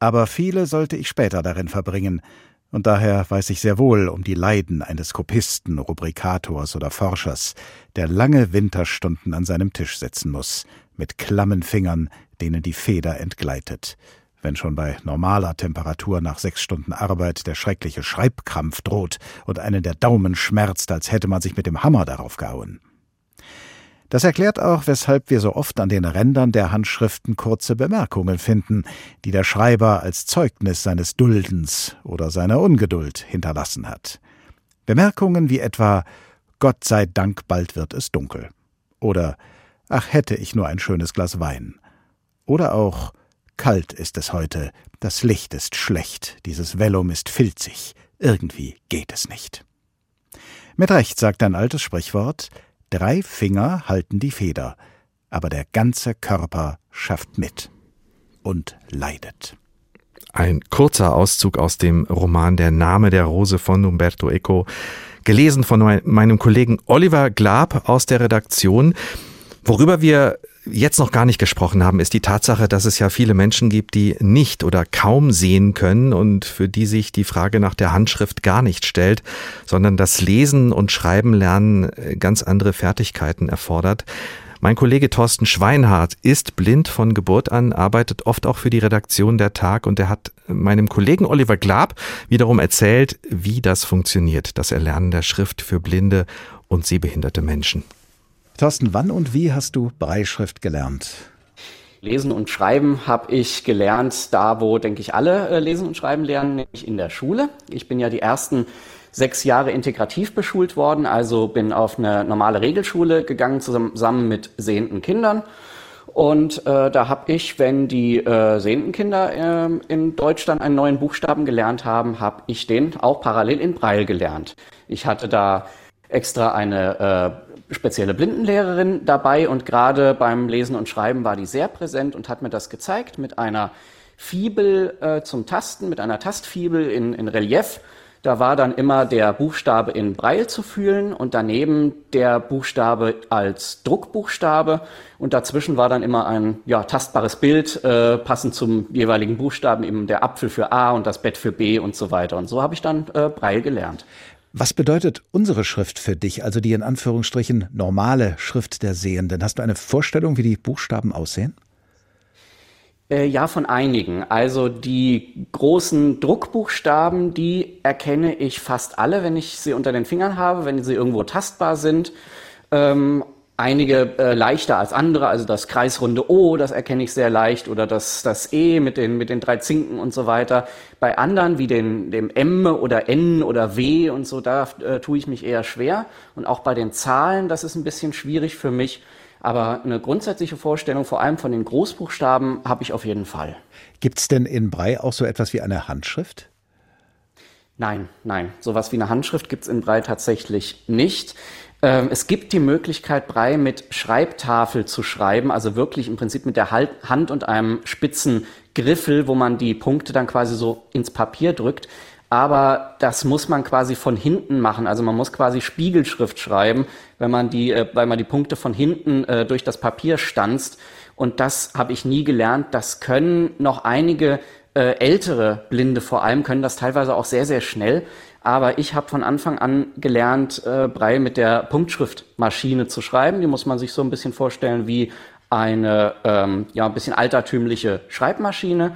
aber viele sollte ich später darin verbringen, und daher weiß ich sehr wohl um die Leiden eines Kopisten, Rubrikators oder Forschers, der lange Winterstunden an seinem Tisch sitzen muss, mit klammen Fingern, denen die Feder entgleitet, wenn schon bei normaler Temperatur nach sechs Stunden Arbeit der schreckliche Schreibkrampf droht und einen der Daumen schmerzt, als hätte man sich mit dem Hammer darauf gehauen. Das erklärt auch, weshalb wir so oft an den Rändern der Handschriften kurze Bemerkungen finden, die der Schreiber als Zeugnis seines Duldens oder seiner Ungeduld hinterlassen hat. Bemerkungen wie etwa Gott sei Dank, bald wird es dunkel. Oder Ach hätte ich nur ein schönes Glas Wein. Oder auch Kalt ist es heute, das Licht ist schlecht, dieses Vellum ist filzig, irgendwie geht es nicht. Mit Recht sagt ein altes Sprichwort Drei Finger halten die Feder, aber der ganze Körper schafft mit und leidet. Ein kurzer Auszug aus dem Roman Der Name der Rose von Umberto Eco, gelesen von meinem Kollegen Oliver Glab aus der Redaktion. Worüber wir jetzt noch gar nicht gesprochen haben, ist die Tatsache, dass es ja viele Menschen gibt, die nicht oder kaum sehen können und für die sich die Frage nach der Handschrift gar nicht stellt, sondern das Lesen und Schreiben lernen ganz andere Fertigkeiten erfordert. Mein Kollege Thorsten Schweinhardt ist blind von Geburt an, arbeitet oft auch für die Redaktion der Tag und er hat meinem Kollegen Oliver Glab wiederum erzählt, wie das funktioniert, das Erlernen der Schrift für blinde und sehbehinderte Menschen. Thorsten, wann und wie hast du Breitschrift gelernt? Lesen und Schreiben habe ich gelernt, da wo, denke ich, alle äh, lesen und schreiben lernen, nämlich in der Schule. Ich bin ja die ersten sechs Jahre integrativ beschult worden, also bin auf eine normale Regelschule gegangen, zusammen mit sehenden Kindern. Und äh, da habe ich, wenn die äh, sehenden Kinder äh, in Deutschland einen neuen Buchstaben gelernt haben, habe ich den auch parallel in Braille gelernt. Ich hatte da extra eine äh, spezielle Blindenlehrerin dabei und gerade beim Lesen und Schreiben war die sehr präsent und hat mir das gezeigt mit einer Fibel äh, zum Tasten, mit einer Tastfibel in, in Relief da war dann immer der Buchstabe in Braille zu fühlen und daneben der Buchstabe als Druckbuchstabe und dazwischen war dann immer ein ja, tastbares Bild, äh, passend zum jeweiligen Buchstaben, eben der Apfel für A und das Bett für B und so weiter. Und so habe ich dann äh, Braille gelernt. Was bedeutet unsere Schrift für dich, also die in Anführungsstrichen normale Schrift der Sehenden? Hast du eine Vorstellung, wie die Buchstaben aussehen? Äh, ja, von einigen. Also die großen Druckbuchstaben, die erkenne ich fast alle, wenn ich sie unter den Fingern habe, wenn sie irgendwo tastbar sind. Ähm, einige äh, leichter als andere, also das kreisrunde O, das erkenne ich sehr leicht, oder das, das E mit den, mit den drei Zinken und so weiter. Bei anderen, wie den, dem M oder N oder W und so, da äh, tue ich mich eher schwer. Und auch bei den Zahlen, das ist ein bisschen schwierig für mich. Aber eine grundsätzliche Vorstellung, vor allem von den Großbuchstaben, habe ich auf jeden Fall. Gibt es denn in Brei auch so etwas wie eine Handschrift? Nein, nein. Sowas wie eine Handschrift gibt es in Brei tatsächlich nicht. Ähm, es gibt die Möglichkeit, Brei mit Schreibtafel zu schreiben, also wirklich im Prinzip mit der Hand und einem spitzen Griffel, wo man die Punkte dann quasi so ins Papier drückt aber das muss man quasi von hinten machen. Also man muss quasi Spiegelschrift schreiben, wenn man die, äh, weil man die Punkte von hinten äh, durch das Papier stanzt. Und das habe ich nie gelernt. Das können noch einige äh, ältere Blinde vor allem, können das teilweise auch sehr, sehr schnell. Aber ich habe von Anfang an gelernt, äh, Brei mit der Punktschriftmaschine zu schreiben. Die muss man sich so ein bisschen vorstellen wie eine ähm, ja, ein bisschen altertümliche Schreibmaschine,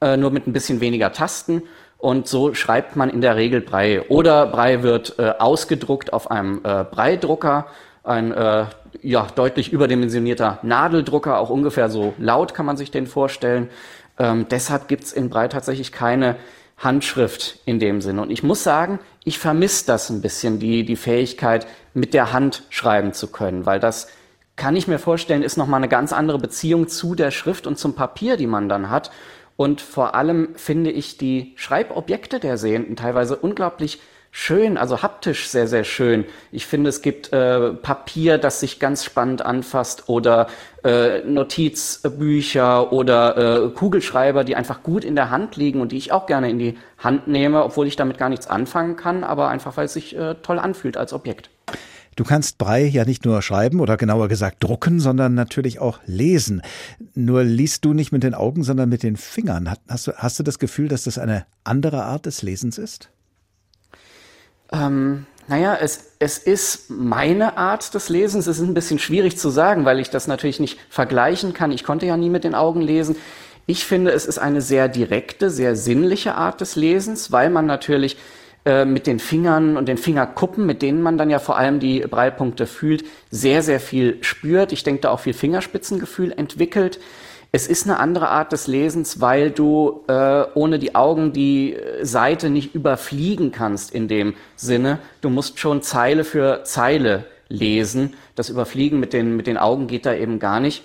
äh, nur mit ein bisschen weniger Tasten. Und so schreibt man in der Regel Brei. Oder Brei wird äh, ausgedruckt auf einem äh, Breidrucker, ein äh, ja, deutlich überdimensionierter Nadeldrucker, auch ungefähr so laut kann man sich den vorstellen. Ähm, deshalb gibt's in Brei tatsächlich keine Handschrift in dem Sinne. Und ich muss sagen, ich vermisse das ein bisschen, die, die Fähigkeit, mit der Hand schreiben zu können, weil das kann ich mir vorstellen, ist nochmal eine ganz andere Beziehung zu der Schrift und zum Papier, die man dann hat. Und vor allem finde ich die Schreibobjekte der Sehenden teilweise unglaublich schön, also haptisch sehr, sehr schön. Ich finde, es gibt äh, Papier, das sich ganz spannend anfasst oder äh, Notizbücher oder äh, Kugelschreiber, die einfach gut in der Hand liegen und die ich auch gerne in die Hand nehme, obwohl ich damit gar nichts anfangen kann, aber einfach, weil es sich äh, toll anfühlt als Objekt. Du kannst Brei ja nicht nur schreiben oder genauer gesagt drucken, sondern natürlich auch lesen. Nur liest du nicht mit den Augen, sondern mit den Fingern. Hast du, hast du das Gefühl, dass das eine andere Art des Lesens ist? Ähm, naja, es, es ist meine Art des Lesens. Es ist ein bisschen schwierig zu sagen, weil ich das natürlich nicht vergleichen kann. Ich konnte ja nie mit den Augen lesen. Ich finde, es ist eine sehr direkte, sehr sinnliche Art des Lesens, weil man natürlich äh, mit den Fingern und den Fingerkuppen, mit denen man dann ja vor allem die Breilpunkte fühlt, sehr, sehr viel spürt. Ich denke, da auch viel Fingerspitzengefühl entwickelt. Es ist eine andere Art des Lesens, weil du äh, ohne die Augen die Seite nicht überfliegen kannst in dem Sinne. Du musst schon Zeile für Zeile lesen. Das Überfliegen mit den, mit den Augen geht da eben gar nicht.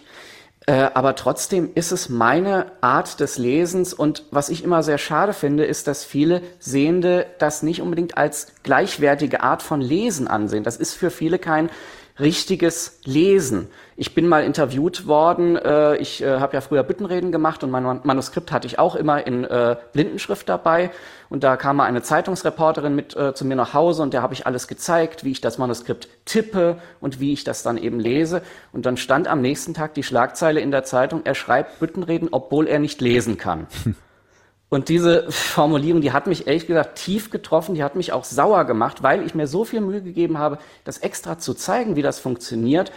Äh, aber trotzdem ist es meine Art des Lesens und was ich immer sehr schade finde, ist, dass viele Sehende das nicht unbedingt als gleichwertige Art von Lesen ansehen. Das ist für viele kein richtiges Lesen. Ich bin mal interviewt worden, äh, ich äh, habe ja früher Büttenreden gemacht und mein Manuskript hatte ich auch immer in äh, Blindenschrift dabei. Und da kam mal eine Zeitungsreporterin mit äh, zu mir nach Hause und der habe ich alles gezeigt, wie ich das Manuskript tippe und wie ich das dann eben lese. Und dann stand am nächsten Tag die Schlagzeile in der Zeitung, er schreibt Büttenreden, obwohl er nicht lesen kann. <laughs> Und diese Formulierung, die hat mich ehrlich gesagt tief getroffen, die hat mich auch sauer gemacht, weil ich mir so viel Mühe gegeben habe, das extra zu zeigen, wie das funktioniert.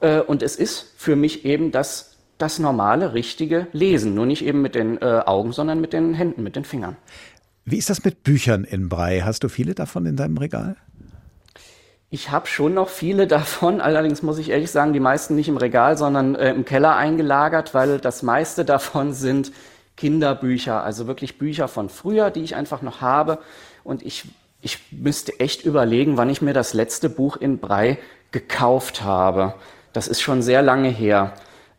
Äh, und es ist für mich eben das, das normale, richtige Lesen. Nur nicht eben mit den äh, Augen, sondern mit den Händen, mit den Fingern. Wie ist das mit Büchern in Brei? Hast du viele davon in deinem Regal? Ich habe schon noch viele <laughs> davon, allerdings muss ich ehrlich sagen, die meisten nicht im Regal, sondern äh, im Keller eingelagert, weil das meiste <laughs> davon sind Kinderbücher, also wirklich Bücher von früher, die ich einfach noch habe. Und ich, ich müsste echt überlegen, wann ich mir das letzte Buch in Brei gekauft habe. Das ist schon sehr lange her.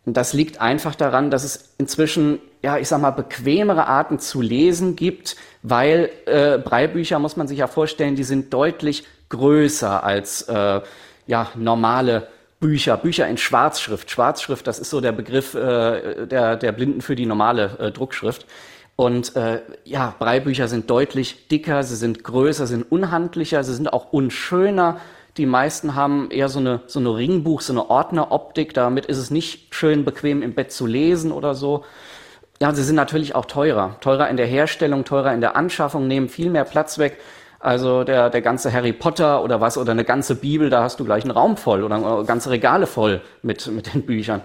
Und das liegt einfach daran, dass es inzwischen, ja, ich sag mal, bequemere Arten zu lesen gibt, weil äh, Breibücher, muss man sich ja vorstellen, die sind deutlich größer als äh, ja, normale Bücher, Bücher in Schwarzschrift. Schwarzschrift, das ist so der Begriff äh, der, der Blinden für die normale äh, Druckschrift. Und äh, ja, Breibücher sind deutlich dicker, sie sind größer, sind unhandlicher, sie sind auch unschöner. Die meisten haben eher so eine, so eine Ringbuch, so eine Ordneroptik. Damit ist es nicht schön bequem im Bett zu lesen oder so. Ja, sie sind natürlich auch teurer. Teurer in der Herstellung, teurer in der Anschaffung, nehmen viel mehr Platz weg. Also der, der ganze Harry Potter oder was oder eine ganze Bibel, da hast du gleich einen Raum voll oder ganze Regale voll mit, mit den Büchern.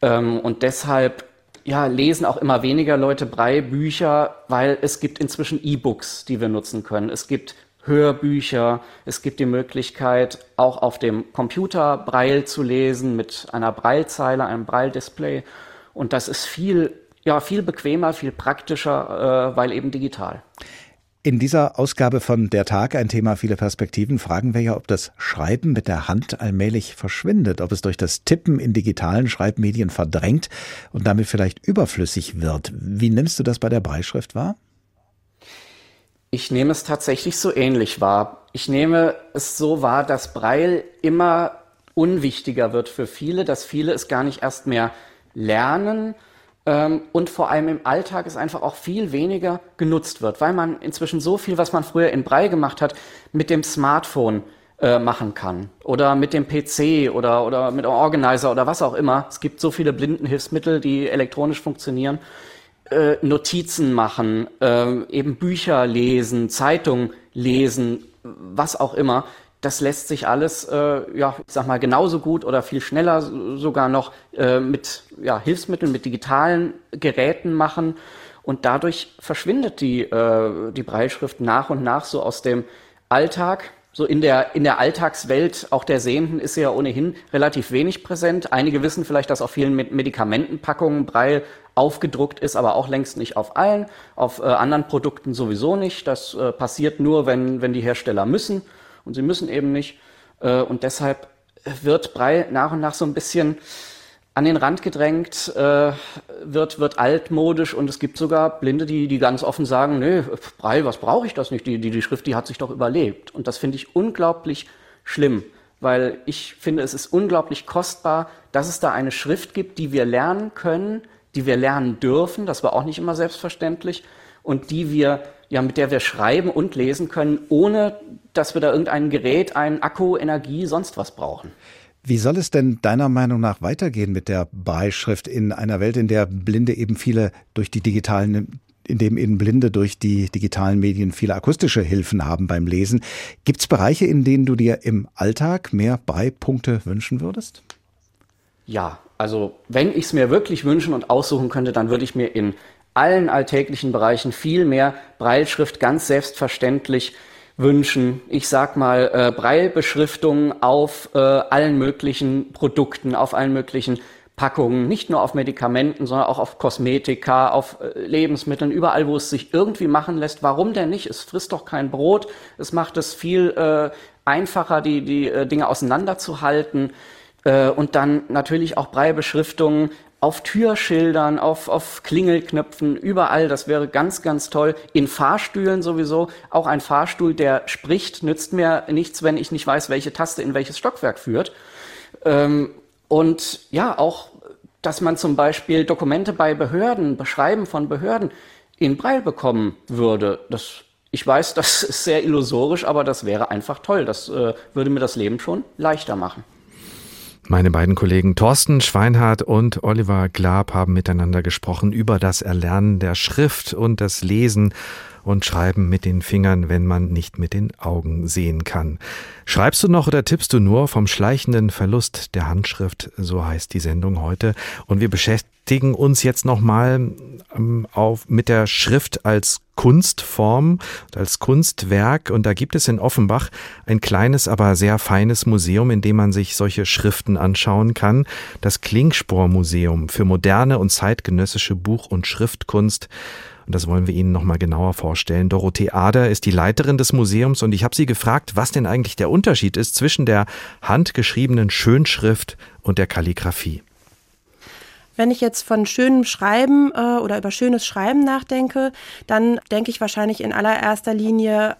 Ähm, und deshalb ja, lesen auch immer weniger Leute Brei-Bücher, weil es gibt inzwischen E-Books, die wir nutzen können. Es gibt Hörbücher, es gibt die Möglichkeit, auch auf dem Computer Braille zu lesen mit einer Braillezeile, einem Braille-Display. Und das ist viel, ja, viel bequemer, viel praktischer, äh, weil eben digital. In dieser Ausgabe von Der Tag, ein Thema viele Perspektiven, fragen wir ja, ob das Schreiben mit der Hand allmählich verschwindet, ob es durch das Tippen in digitalen Schreibmedien verdrängt und damit vielleicht überflüssig wird. Wie nimmst du das bei der Beischrift wahr? Ich nehme es tatsächlich so ähnlich wahr. Ich nehme es so wahr, dass Braille immer unwichtiger wird für viele, dass viele es gar nicht erst mehr lernen, und vor allem im Alltag es einfach auch viel weniger genutzt wird, weil man inzwischen so viel, was man früher in Brei gemacht hat, mit dem Smartphone äh, machen kann oder mit dem PC oder, oder mit einem Organizer oder was auch immer. Es gibt so viele Blindenhilfsmittel, die elektronisch funktionieren. Äh, Notizen machen, äh, eben Bücher lesen, Zeitung lesen, was auch immer das lässt sich alles, äh, ja, ich sag mal, genauso gut oder viel schneller sogar noch äh, mit ja, Hilfsmitteln, mit digitalen Geräten machen. Und dadurch verschwindet die, äh, die Breitschrift nach und nach so aus dem Alltag. So in der, in der Alltagswelt, auch der Sehenden, ist sie ja ohnehin relativ wenig präsent. Einige wissen vielleicht, dass auf vielen Medikamentenpackungen Breil aufgedruckt ist, aber auch längst nicht auf allen. Auf äh, anderen Produkten sowieso nicht. Das äh, passiert nur, wenn, wenn die Hersteller müssen und sie müssen eben nicht. Äh, und deshalb wird Brei nach und nach so ein bisschen an den Rand gedrängt, äh, wird, wird altmodisch und es gibt sogar Blinde, die, die ganz offen sagen, nee, Brei, was brauche ich das nicht? Die, die, die Schrift, die hat sich doch überlebt. Und das finde ich unglaublich schlimm, weil ich finde, es ist unglaublich kostbar, dass es da eine Schrift gibt, die wir lernen können, die wir lernen dürfen, das war auch nicht immer selbstverständlich, und die wir ja, mit der wir schreiben und lesen können, ohne dass wir da irgendein Gerät, ein Akku, Energie, sonst was brauchen. Wie soll es denn deiner Meinung nach weitergehen mit der Beischrift in einer Welt, in der Blinde eben viele durch die digitalen in dem eben Blinde durch die digitalen Medien viele akustische Hilfen haben beim Lesen. Gibt es Bereiche, in denen du dir im Alltag mehr Beipunkte wünschen würdest? Ja, also wenn ich es mir wirklich wünschen und aussuchen könnte, dann würde ich mir in allen alltäglichen Bereichen viel mehr Breilschrift ganz selbstverständlich wünschen. Ich sag mal, äh, Breilbeschriftungen auf äh, allen möglichen Produkten, auf allen möglichen Packungen, nicht nur auf Medikamenten, sondern auch auf Kosmetika, auf äh, Lebensmitteln, überall, wo es sich irgendwie machen lässt. Warum denn nicht? Es frisst doch kein Brot. Es macht es viel äh, einfacher, die, die äh, Dinge auseinanderzuhalten. Äh, und dann natürlich auch Breibeschriftungen auf Türschildern, auf, auf Klingelknöpfen, überall. Das wäre ganz, ganz toll. In Fahrstühlen sowieso. Auch ein Fahrstuhl, der spricht, nützt mir nichts, wenn ich nicht weiß, welche Taste in welches Stockwerk führt. Ähm, und ja, auch, dass man zum Beispiel Dokumente bei Behörden, Beschreiben von Behörden in Breil bekommen würde. Das, ich weiß, <laughs> das ist sehr illusorisch, aber das wäre einfach toll. Das äh, würde mir das Leben schon leichter machen. Meine beiden Kollegen Thorsten Schweinhardt und Oliver Glab haben miteinander gesprochen über das Erlernen der Schrift und das Lesen und Schreiben mit den Fingern, wenn man nicht mit den Augen sehen kann. Schreibst du noch oder tippst du nur vom schleichenden Verlust der Handschrift? So heißt die Sendung heute. Und wir beschäftigen uns jetzt nochmal ähm, mit der Schrift als Kunstform als Kunstwerk. Und da gibt es in Offenbach ein kleines, aber sehr feines Museum, in dem man sich solche Schriften anschauen kann. Das Klingspor-Museum für moderne und zeitgenössische Buch- und Schriftkunst. Und das wollen wir Ihnen nochmal genauer vorstellen. Dorothee Ader ist die Leiterin des Museums und ich habe sie gefragt, was denn eigentlich der Unterschied ist zwischen der handgeschriebenen Schönschrift und der Kalligraphie. Wenn ich jetzt von schönem Schreiben äh, oder über schönes Schreiben nachdenke, dann denke ich wahrscheinlich in allererster Linie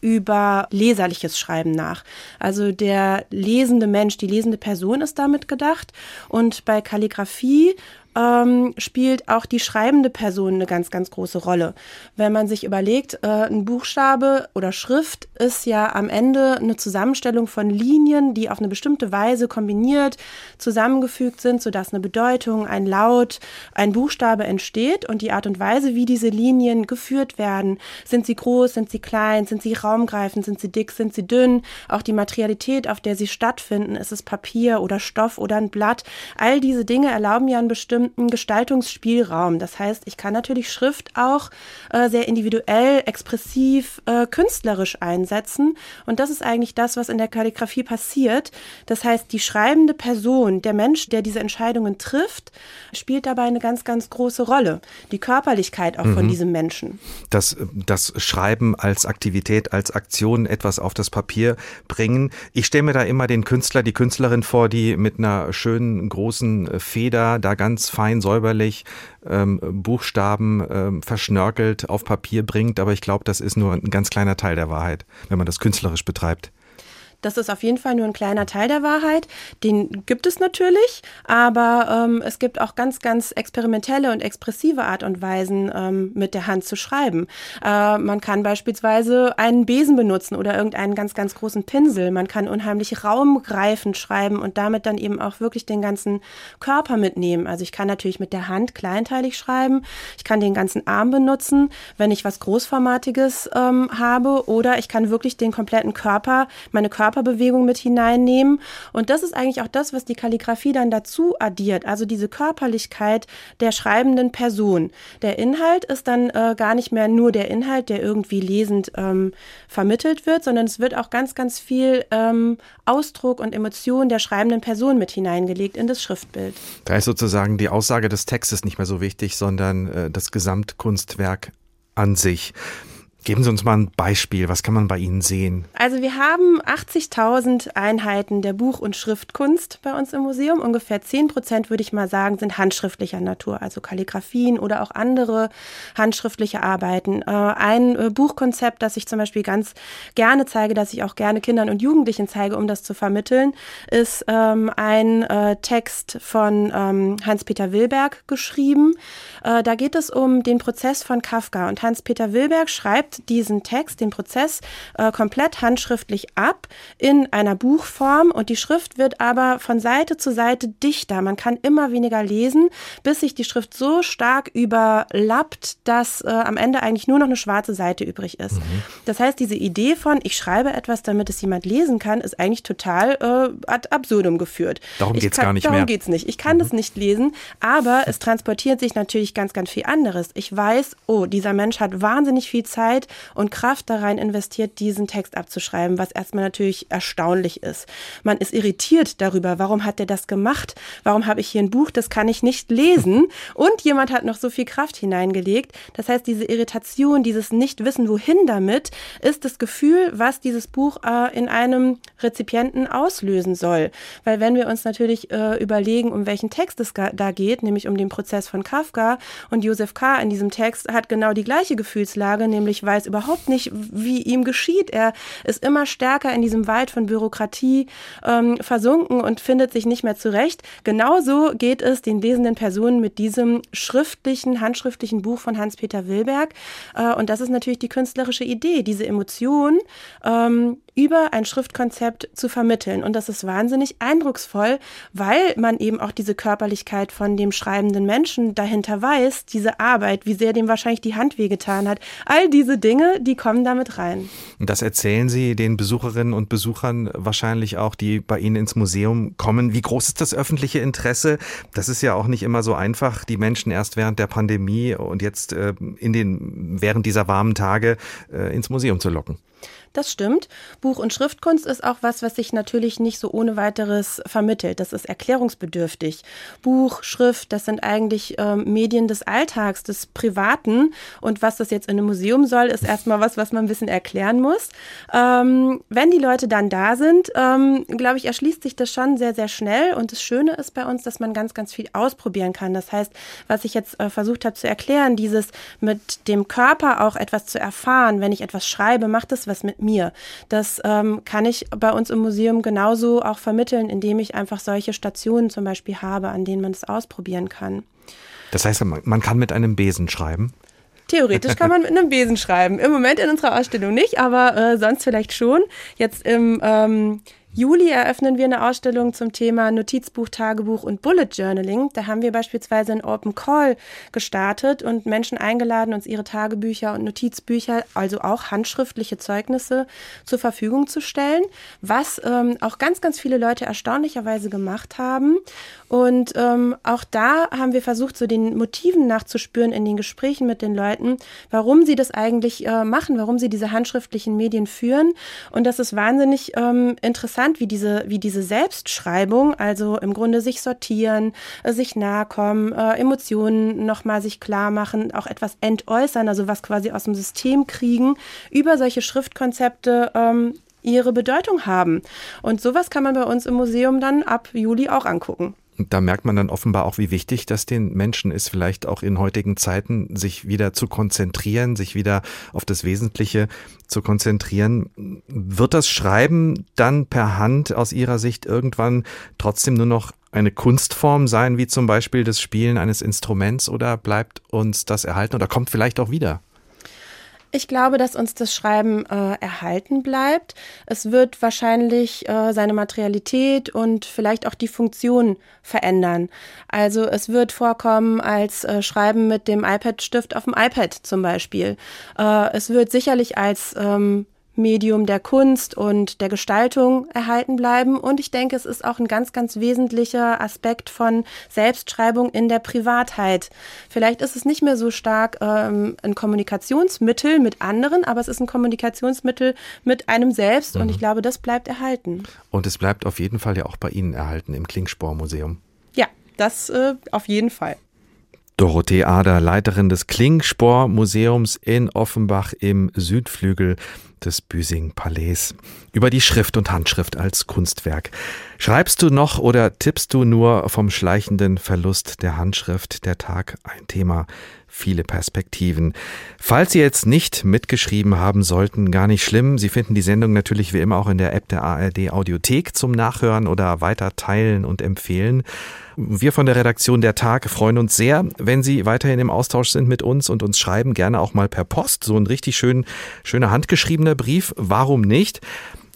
über leserliches Schreiben nach. Also der lesende Mensch, die lesende Person ist damit gedacht. Und bei Kalligraphie ähm, spielt auch die schreibende Person eine ganz, ganz große Rolle. Wenn man sich überlegt, äh, ein Buchstabe oder Schrift ist ja am Ende eine Zusammenstellung von Linien, die auf eine bestimmte Weise kombiniert, zusammengefügt sind, sodass eine Bedeutung, ein Laut, ein Buchstabe entsteht und die Art und Weise, wie diese Linien geführt werden, sind sie groß, sind sie klein, sind sie raumgreifend, sind sie dick, sind sie dünn, auch die Materialität, auf der sie stattfinden, ist es Papier oder Stoff oder ein Blatt, all diese Dinge erlauben ja einen bestimmten bestimmten Gestaltungsspielraum. Das heißt, ich kann natürlich Schrift auch äh, sehr individuell, expressiv, äh, künstlerisch einsetzen. Und das ist eigentlich das, was in der Kalligrafie passiert. Das heißt, die schreibende Person, der Mensch, der diese Entscheidungen trifft, spielt dabei eine ganz, ganz große Rolle. Die Körperlichkeit auch mhm. von diesem Menschen. Das, das Schreiben als Aktivität, als Aktion etwas auf das Papier bringen. Ich stelle mir da immer den Künstler, die Künstlerin vor, die mit einer schönen großen Feder da ganz fein säuberlich ähm, Buchstaben ähm, verschnörkelt auf Papier bringt, aber ich glaube, das ist nur ein ganz kleiner Teil der Wahrheit, wenn man das künstlerisch betreibt. Das ist auf jeden Fall nur ein kleiner Teil der Wahrheit. Den gibt es natürlich, aber ähm, es gibt auch ganz, ganz experimentelle und expressive Art und Weisen, ähm, mit der Hand zu schreiben. Äh, man kann beispielsweise einen Besen benutzen oder irgendeinen ganz, ganz großen Pinsel. Man kann unheimlich raumgreifend schreiben und damit dann eben auch wirklich den ganzen Körper mitnehmen. Also ich kann natürlich mit der Hand kleinteilig schreiben. Ich kann den ganzen Arm benutzen, wenn ich was Großformatiges ähm, habe oder ich kann wirklich den kompletten Körper, meine Körper Körperbewegung mit hineinnehmen. Und das ist eigentlich auch das, was die Kalligrafie dann dazu addiert. Also diese Körperlichkeit der schreibenden Person. Der Inhalt ist dann äh, gar nicht mehr nur der Inhalt, der irgendwie lesend ähm, vermittelt wird, sondern es wird auch ganz, ganz viel ähm, Ausdruck und Emotion der schreibenden Person mit hineingelegt in das Schriftbild. Da ist sozusagen die Aussage des Textes nicht mehr so wichtig, sondern äh, das Gesamtkunstwerk an sich. Geben Sie uns mal ein Beispiel. Was kann man bei Ihnen sehen? Also wir haben 80.000 Einheiten der Buch- und Schriftkunst bei uns im Museum. Ungefähr 10 Prozent, würde ich mal sagen, sind handschriftlicher Natur, also Kalligraphien oder auch andere handschriftliche Arbeiten. Äh, ein äh, Buchkonzept, das ich zum Beispiel ganz gerne zeige, das ich auch gerne Kindern und Jugendlichen zeige, um das zu vermitteln, ist ähm, ein äh, Text von ähm, Hans-Peter Wilberg geschrieben. Da geht es um den Prozess von Kafka. Und Hans-Peter Wilberg schreibt diesen Text, den Prozess äh, komplett handschriftlich ab in einer Buchform und die Schrift wird aber von Seite zu Seite dichter. Man kann immer weniger lesen, bis sich die Schrift so stark überlappt, dass äh, am Ende eigentlich nur noch eine schwarze Seite übrig ist. Mhm. Das heißt, diese Idee von, ich schreibe etwas, damit es jemand lesen kann, ist eigentlich total äh, ad absurdum geführt. Darum geht es gar nicht darum mehr. Darum geht es nicht. Ich kann mhm. das nicht lesen, aber es transportiert sich natürlich ganz, ganz viel anderes. Ich weiß, oh, dieser Mensch hat wahnsinnig viel Zeit, und Kraft da rein investiert, diesen Text abzuschreiben, was erstmal natürlich erstaunlich ist. Man ist irritiert darüber, warum hat der das gemacht? Warum habe ich hier ein Buch, das kann ich nicht lesen? <laughs> Und jemand hat noch so viel Kraft hineingelegt. Das heißt, diese Irritation, dieses Nicht-Wissen, wohin damit, ist das Gefühl, was dieses Buch äh, in einem Rezipienten auslösen soll. Weil wenn wir uns natürlich äh, überlegen, um welchen Text es da geht, nämlich um den Prozess von Kafka und Josef K. in diesem Text hat genau die gleiche Gefühlslage, nämlich weil weiß überhaupt nicht, wie ihm geschieht. Er ist immer stärker in diesem Wald von Bürokratie ähm, versunken und findet sich nicht mehr zurecht. Genauso geht es den lesenden Personen mit diesem schriftlichen, handschriftlichen Buch von Hans-Peter Wilberg. Äh, und das ist natürlich die künstlerische Idee, diese Emotion ähm, über ein Schriftkonzept zu vermitteln. Und das ist wahnsinnig eindrucksvoll, weil man eben auch diese Körperlichkeit von dem schreibenden Menschen dahinter weiß, diese Arbeit, wie sehr dem wahrscheinlich die Hand wehgetan hat. All diese Dinge, die kommen damit rein. Und das erzählen Sie den Besucherinnen und Besuchern wahrscheinlich auch, die bei Ihnen ins Museum kommen. Wie groß ist das öffentliche Interesse? Das ist ja auch nicht immer so einfach, die Menschen erst während der Pandemie und jetzt äh, in den, während dieser warmen Tage äh, ins Museum zu locken. Das stimmt. Buch- und Schriftkunst ist auch was, was sich natürlich nicht so ohne weiteres vermittelt. Das ist erklärungsbedürftig. Buch, Schrift, das sind eigentlich ähm, Medien des Alltags, des Privaten. Und was das jetzt in einem Museum soll, ist erstmal was, was man ein bisschen erklären muss. Ähm, wenn die Leute dann da sind, ähm, glaube ich, erschließt sich das schon sehr, sehr schnell. Und das Schöne ist bei uns, dass man ganz, ganz viel ausprobieren kann. Das heißt, was ich jetzt äh, versucht habe zu erklären, dieses mit dem Körper auch etwas zu erfahren, wenn ich etwas schreibe, macht es was mit mir. Das ähm, kann ich bei uns im Museum genauso auch vermitteln, indem ich einfach solche Stationen zum Beispiel habe, an denen man es ausprobieren kann. Das heißt, man kann mit einem Besen schreiben? Theoretisch kann man mit einem Besen schreiben. Im Moment in unserer Ausstellung nicht, aber äh, sonst vielleicht schon. Jetzt im ähm, Juli eröffnen wir eine Ausstellung zum Thema Notizbuch, Tagebuch und Bullet Journaling. Da haben wir beispielsweise einen Open Call gestartet und Menschen eingeladen, uns ihre Tagebücher und Notizbücher, also auch handschriftliche Zeugnisse, zur Verfügung zu stellen, was ähm, auch ganz, ganz viele Leute erstaunlicherweise gemacht haben. Und ähm, auch da haben wir versucht, so den Motiven nachzuspüren in den Gesprächen mit den Leuten, warum sie das eigentlich äh, machen, warum sie diese handschriftlichen Medien führen. Und das ist wahnsinnig ähm, interessant wie diese, wie diese Selbstschreibung, also im Grunde sich sortieren, äh, sich nahe kommen, äh, Emotionen nochmal sich klar machen, auch etwas entäußern, also was quasi aus dem System kriegen, über solche Schriftkonzepte ähm, ihre Bedeutung haben. Und sowas kann man bei uns im Museum dann ab Juli auch angucken. Da merkt man dann offenbar auch, wie wichtig das den Menschen ist, vielleicht auch in heutigen Zeiten, sich wieder zu konzentrieren, sich wieder auf das Wesentliche zu konzentrieren. Wird das Schreiben dann per Hand aus Ihrer Sicht irgendwann trotzdem nur noch eine Kunstform sein, wie zum Beispiel das Spielen eines Instruments, oder bleibt uns das erhalten oder kommt vielleicht auch wieder? Ich glaube, dass uns das Schreiben äh, erhalten bleibt. Es wird wahrscheinlich äh, seine Materialität und vielleicht auch die Funktion verändern. Also es wird vorkommen als äh, Schreiben mit dem iPad-Stift auf dem iPad zum Beispiel. Äh, es wird sicherlich als ähm, Medium der Kunst und der Gestaltung erhalten bleiben. Und ich denke, es ist auch ein ganz, ganz wesentlicher Aspekt von Selbstschreibung in der Privatheit. Vielleicht ist es nicht mehr so stark ähm, ein Kommunikationsmittel mit anderen, aber es ist ein Kommunikationsmittel mit einem selbst. Mhm. Und ich glaube, das bleibt erhalten. Und es bleibt auf jeden Fall ja auch bei Ihnen erhalten im Klingspor-Museum. Ja, das äh, auf jeden Fall. Dorothee Ader, Leiterin des Klingspor-Museums in Offenbach im Südflügel des Büsing Palais über die Schrift und Handschrift als Kunstwerk. Schreibst du noch oder tippst du nur vom schleichenden Verlust der Handschrift? Der Tag ein Thema viele Perspektiven. Falls Sie jetzt nicht mitgeschrieben haben sollten, gar nicht schlimm. Sie finden die Sendung natürlich wie immer auch in der App der ARD Audiothek zum Nachhören oder weiter teilen und empfehlen. Wir von der Redaktion der Tag freuen uns sehr, wenn Sie weiterhin im Austausch sind mit uns und uns schreiben, gerne auch mal per Post. So ein richtig schön, schöner handgeschriebener Brief. Warum nicht?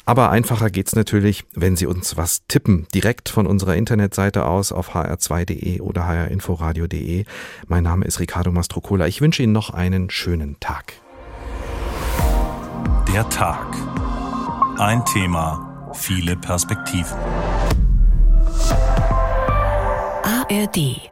Aber einfacher geht's natürlich, wenn Sie uns was tippen, direkt von unserer Internetseite aus auf hr2.de oder hrinforadio.de. Mein Name ist Ricardo Mastrocola. Ich wünsche Ihnen noch einen schönen Tag. Der Tag. Ein Thema, viele Perspektiven. ARD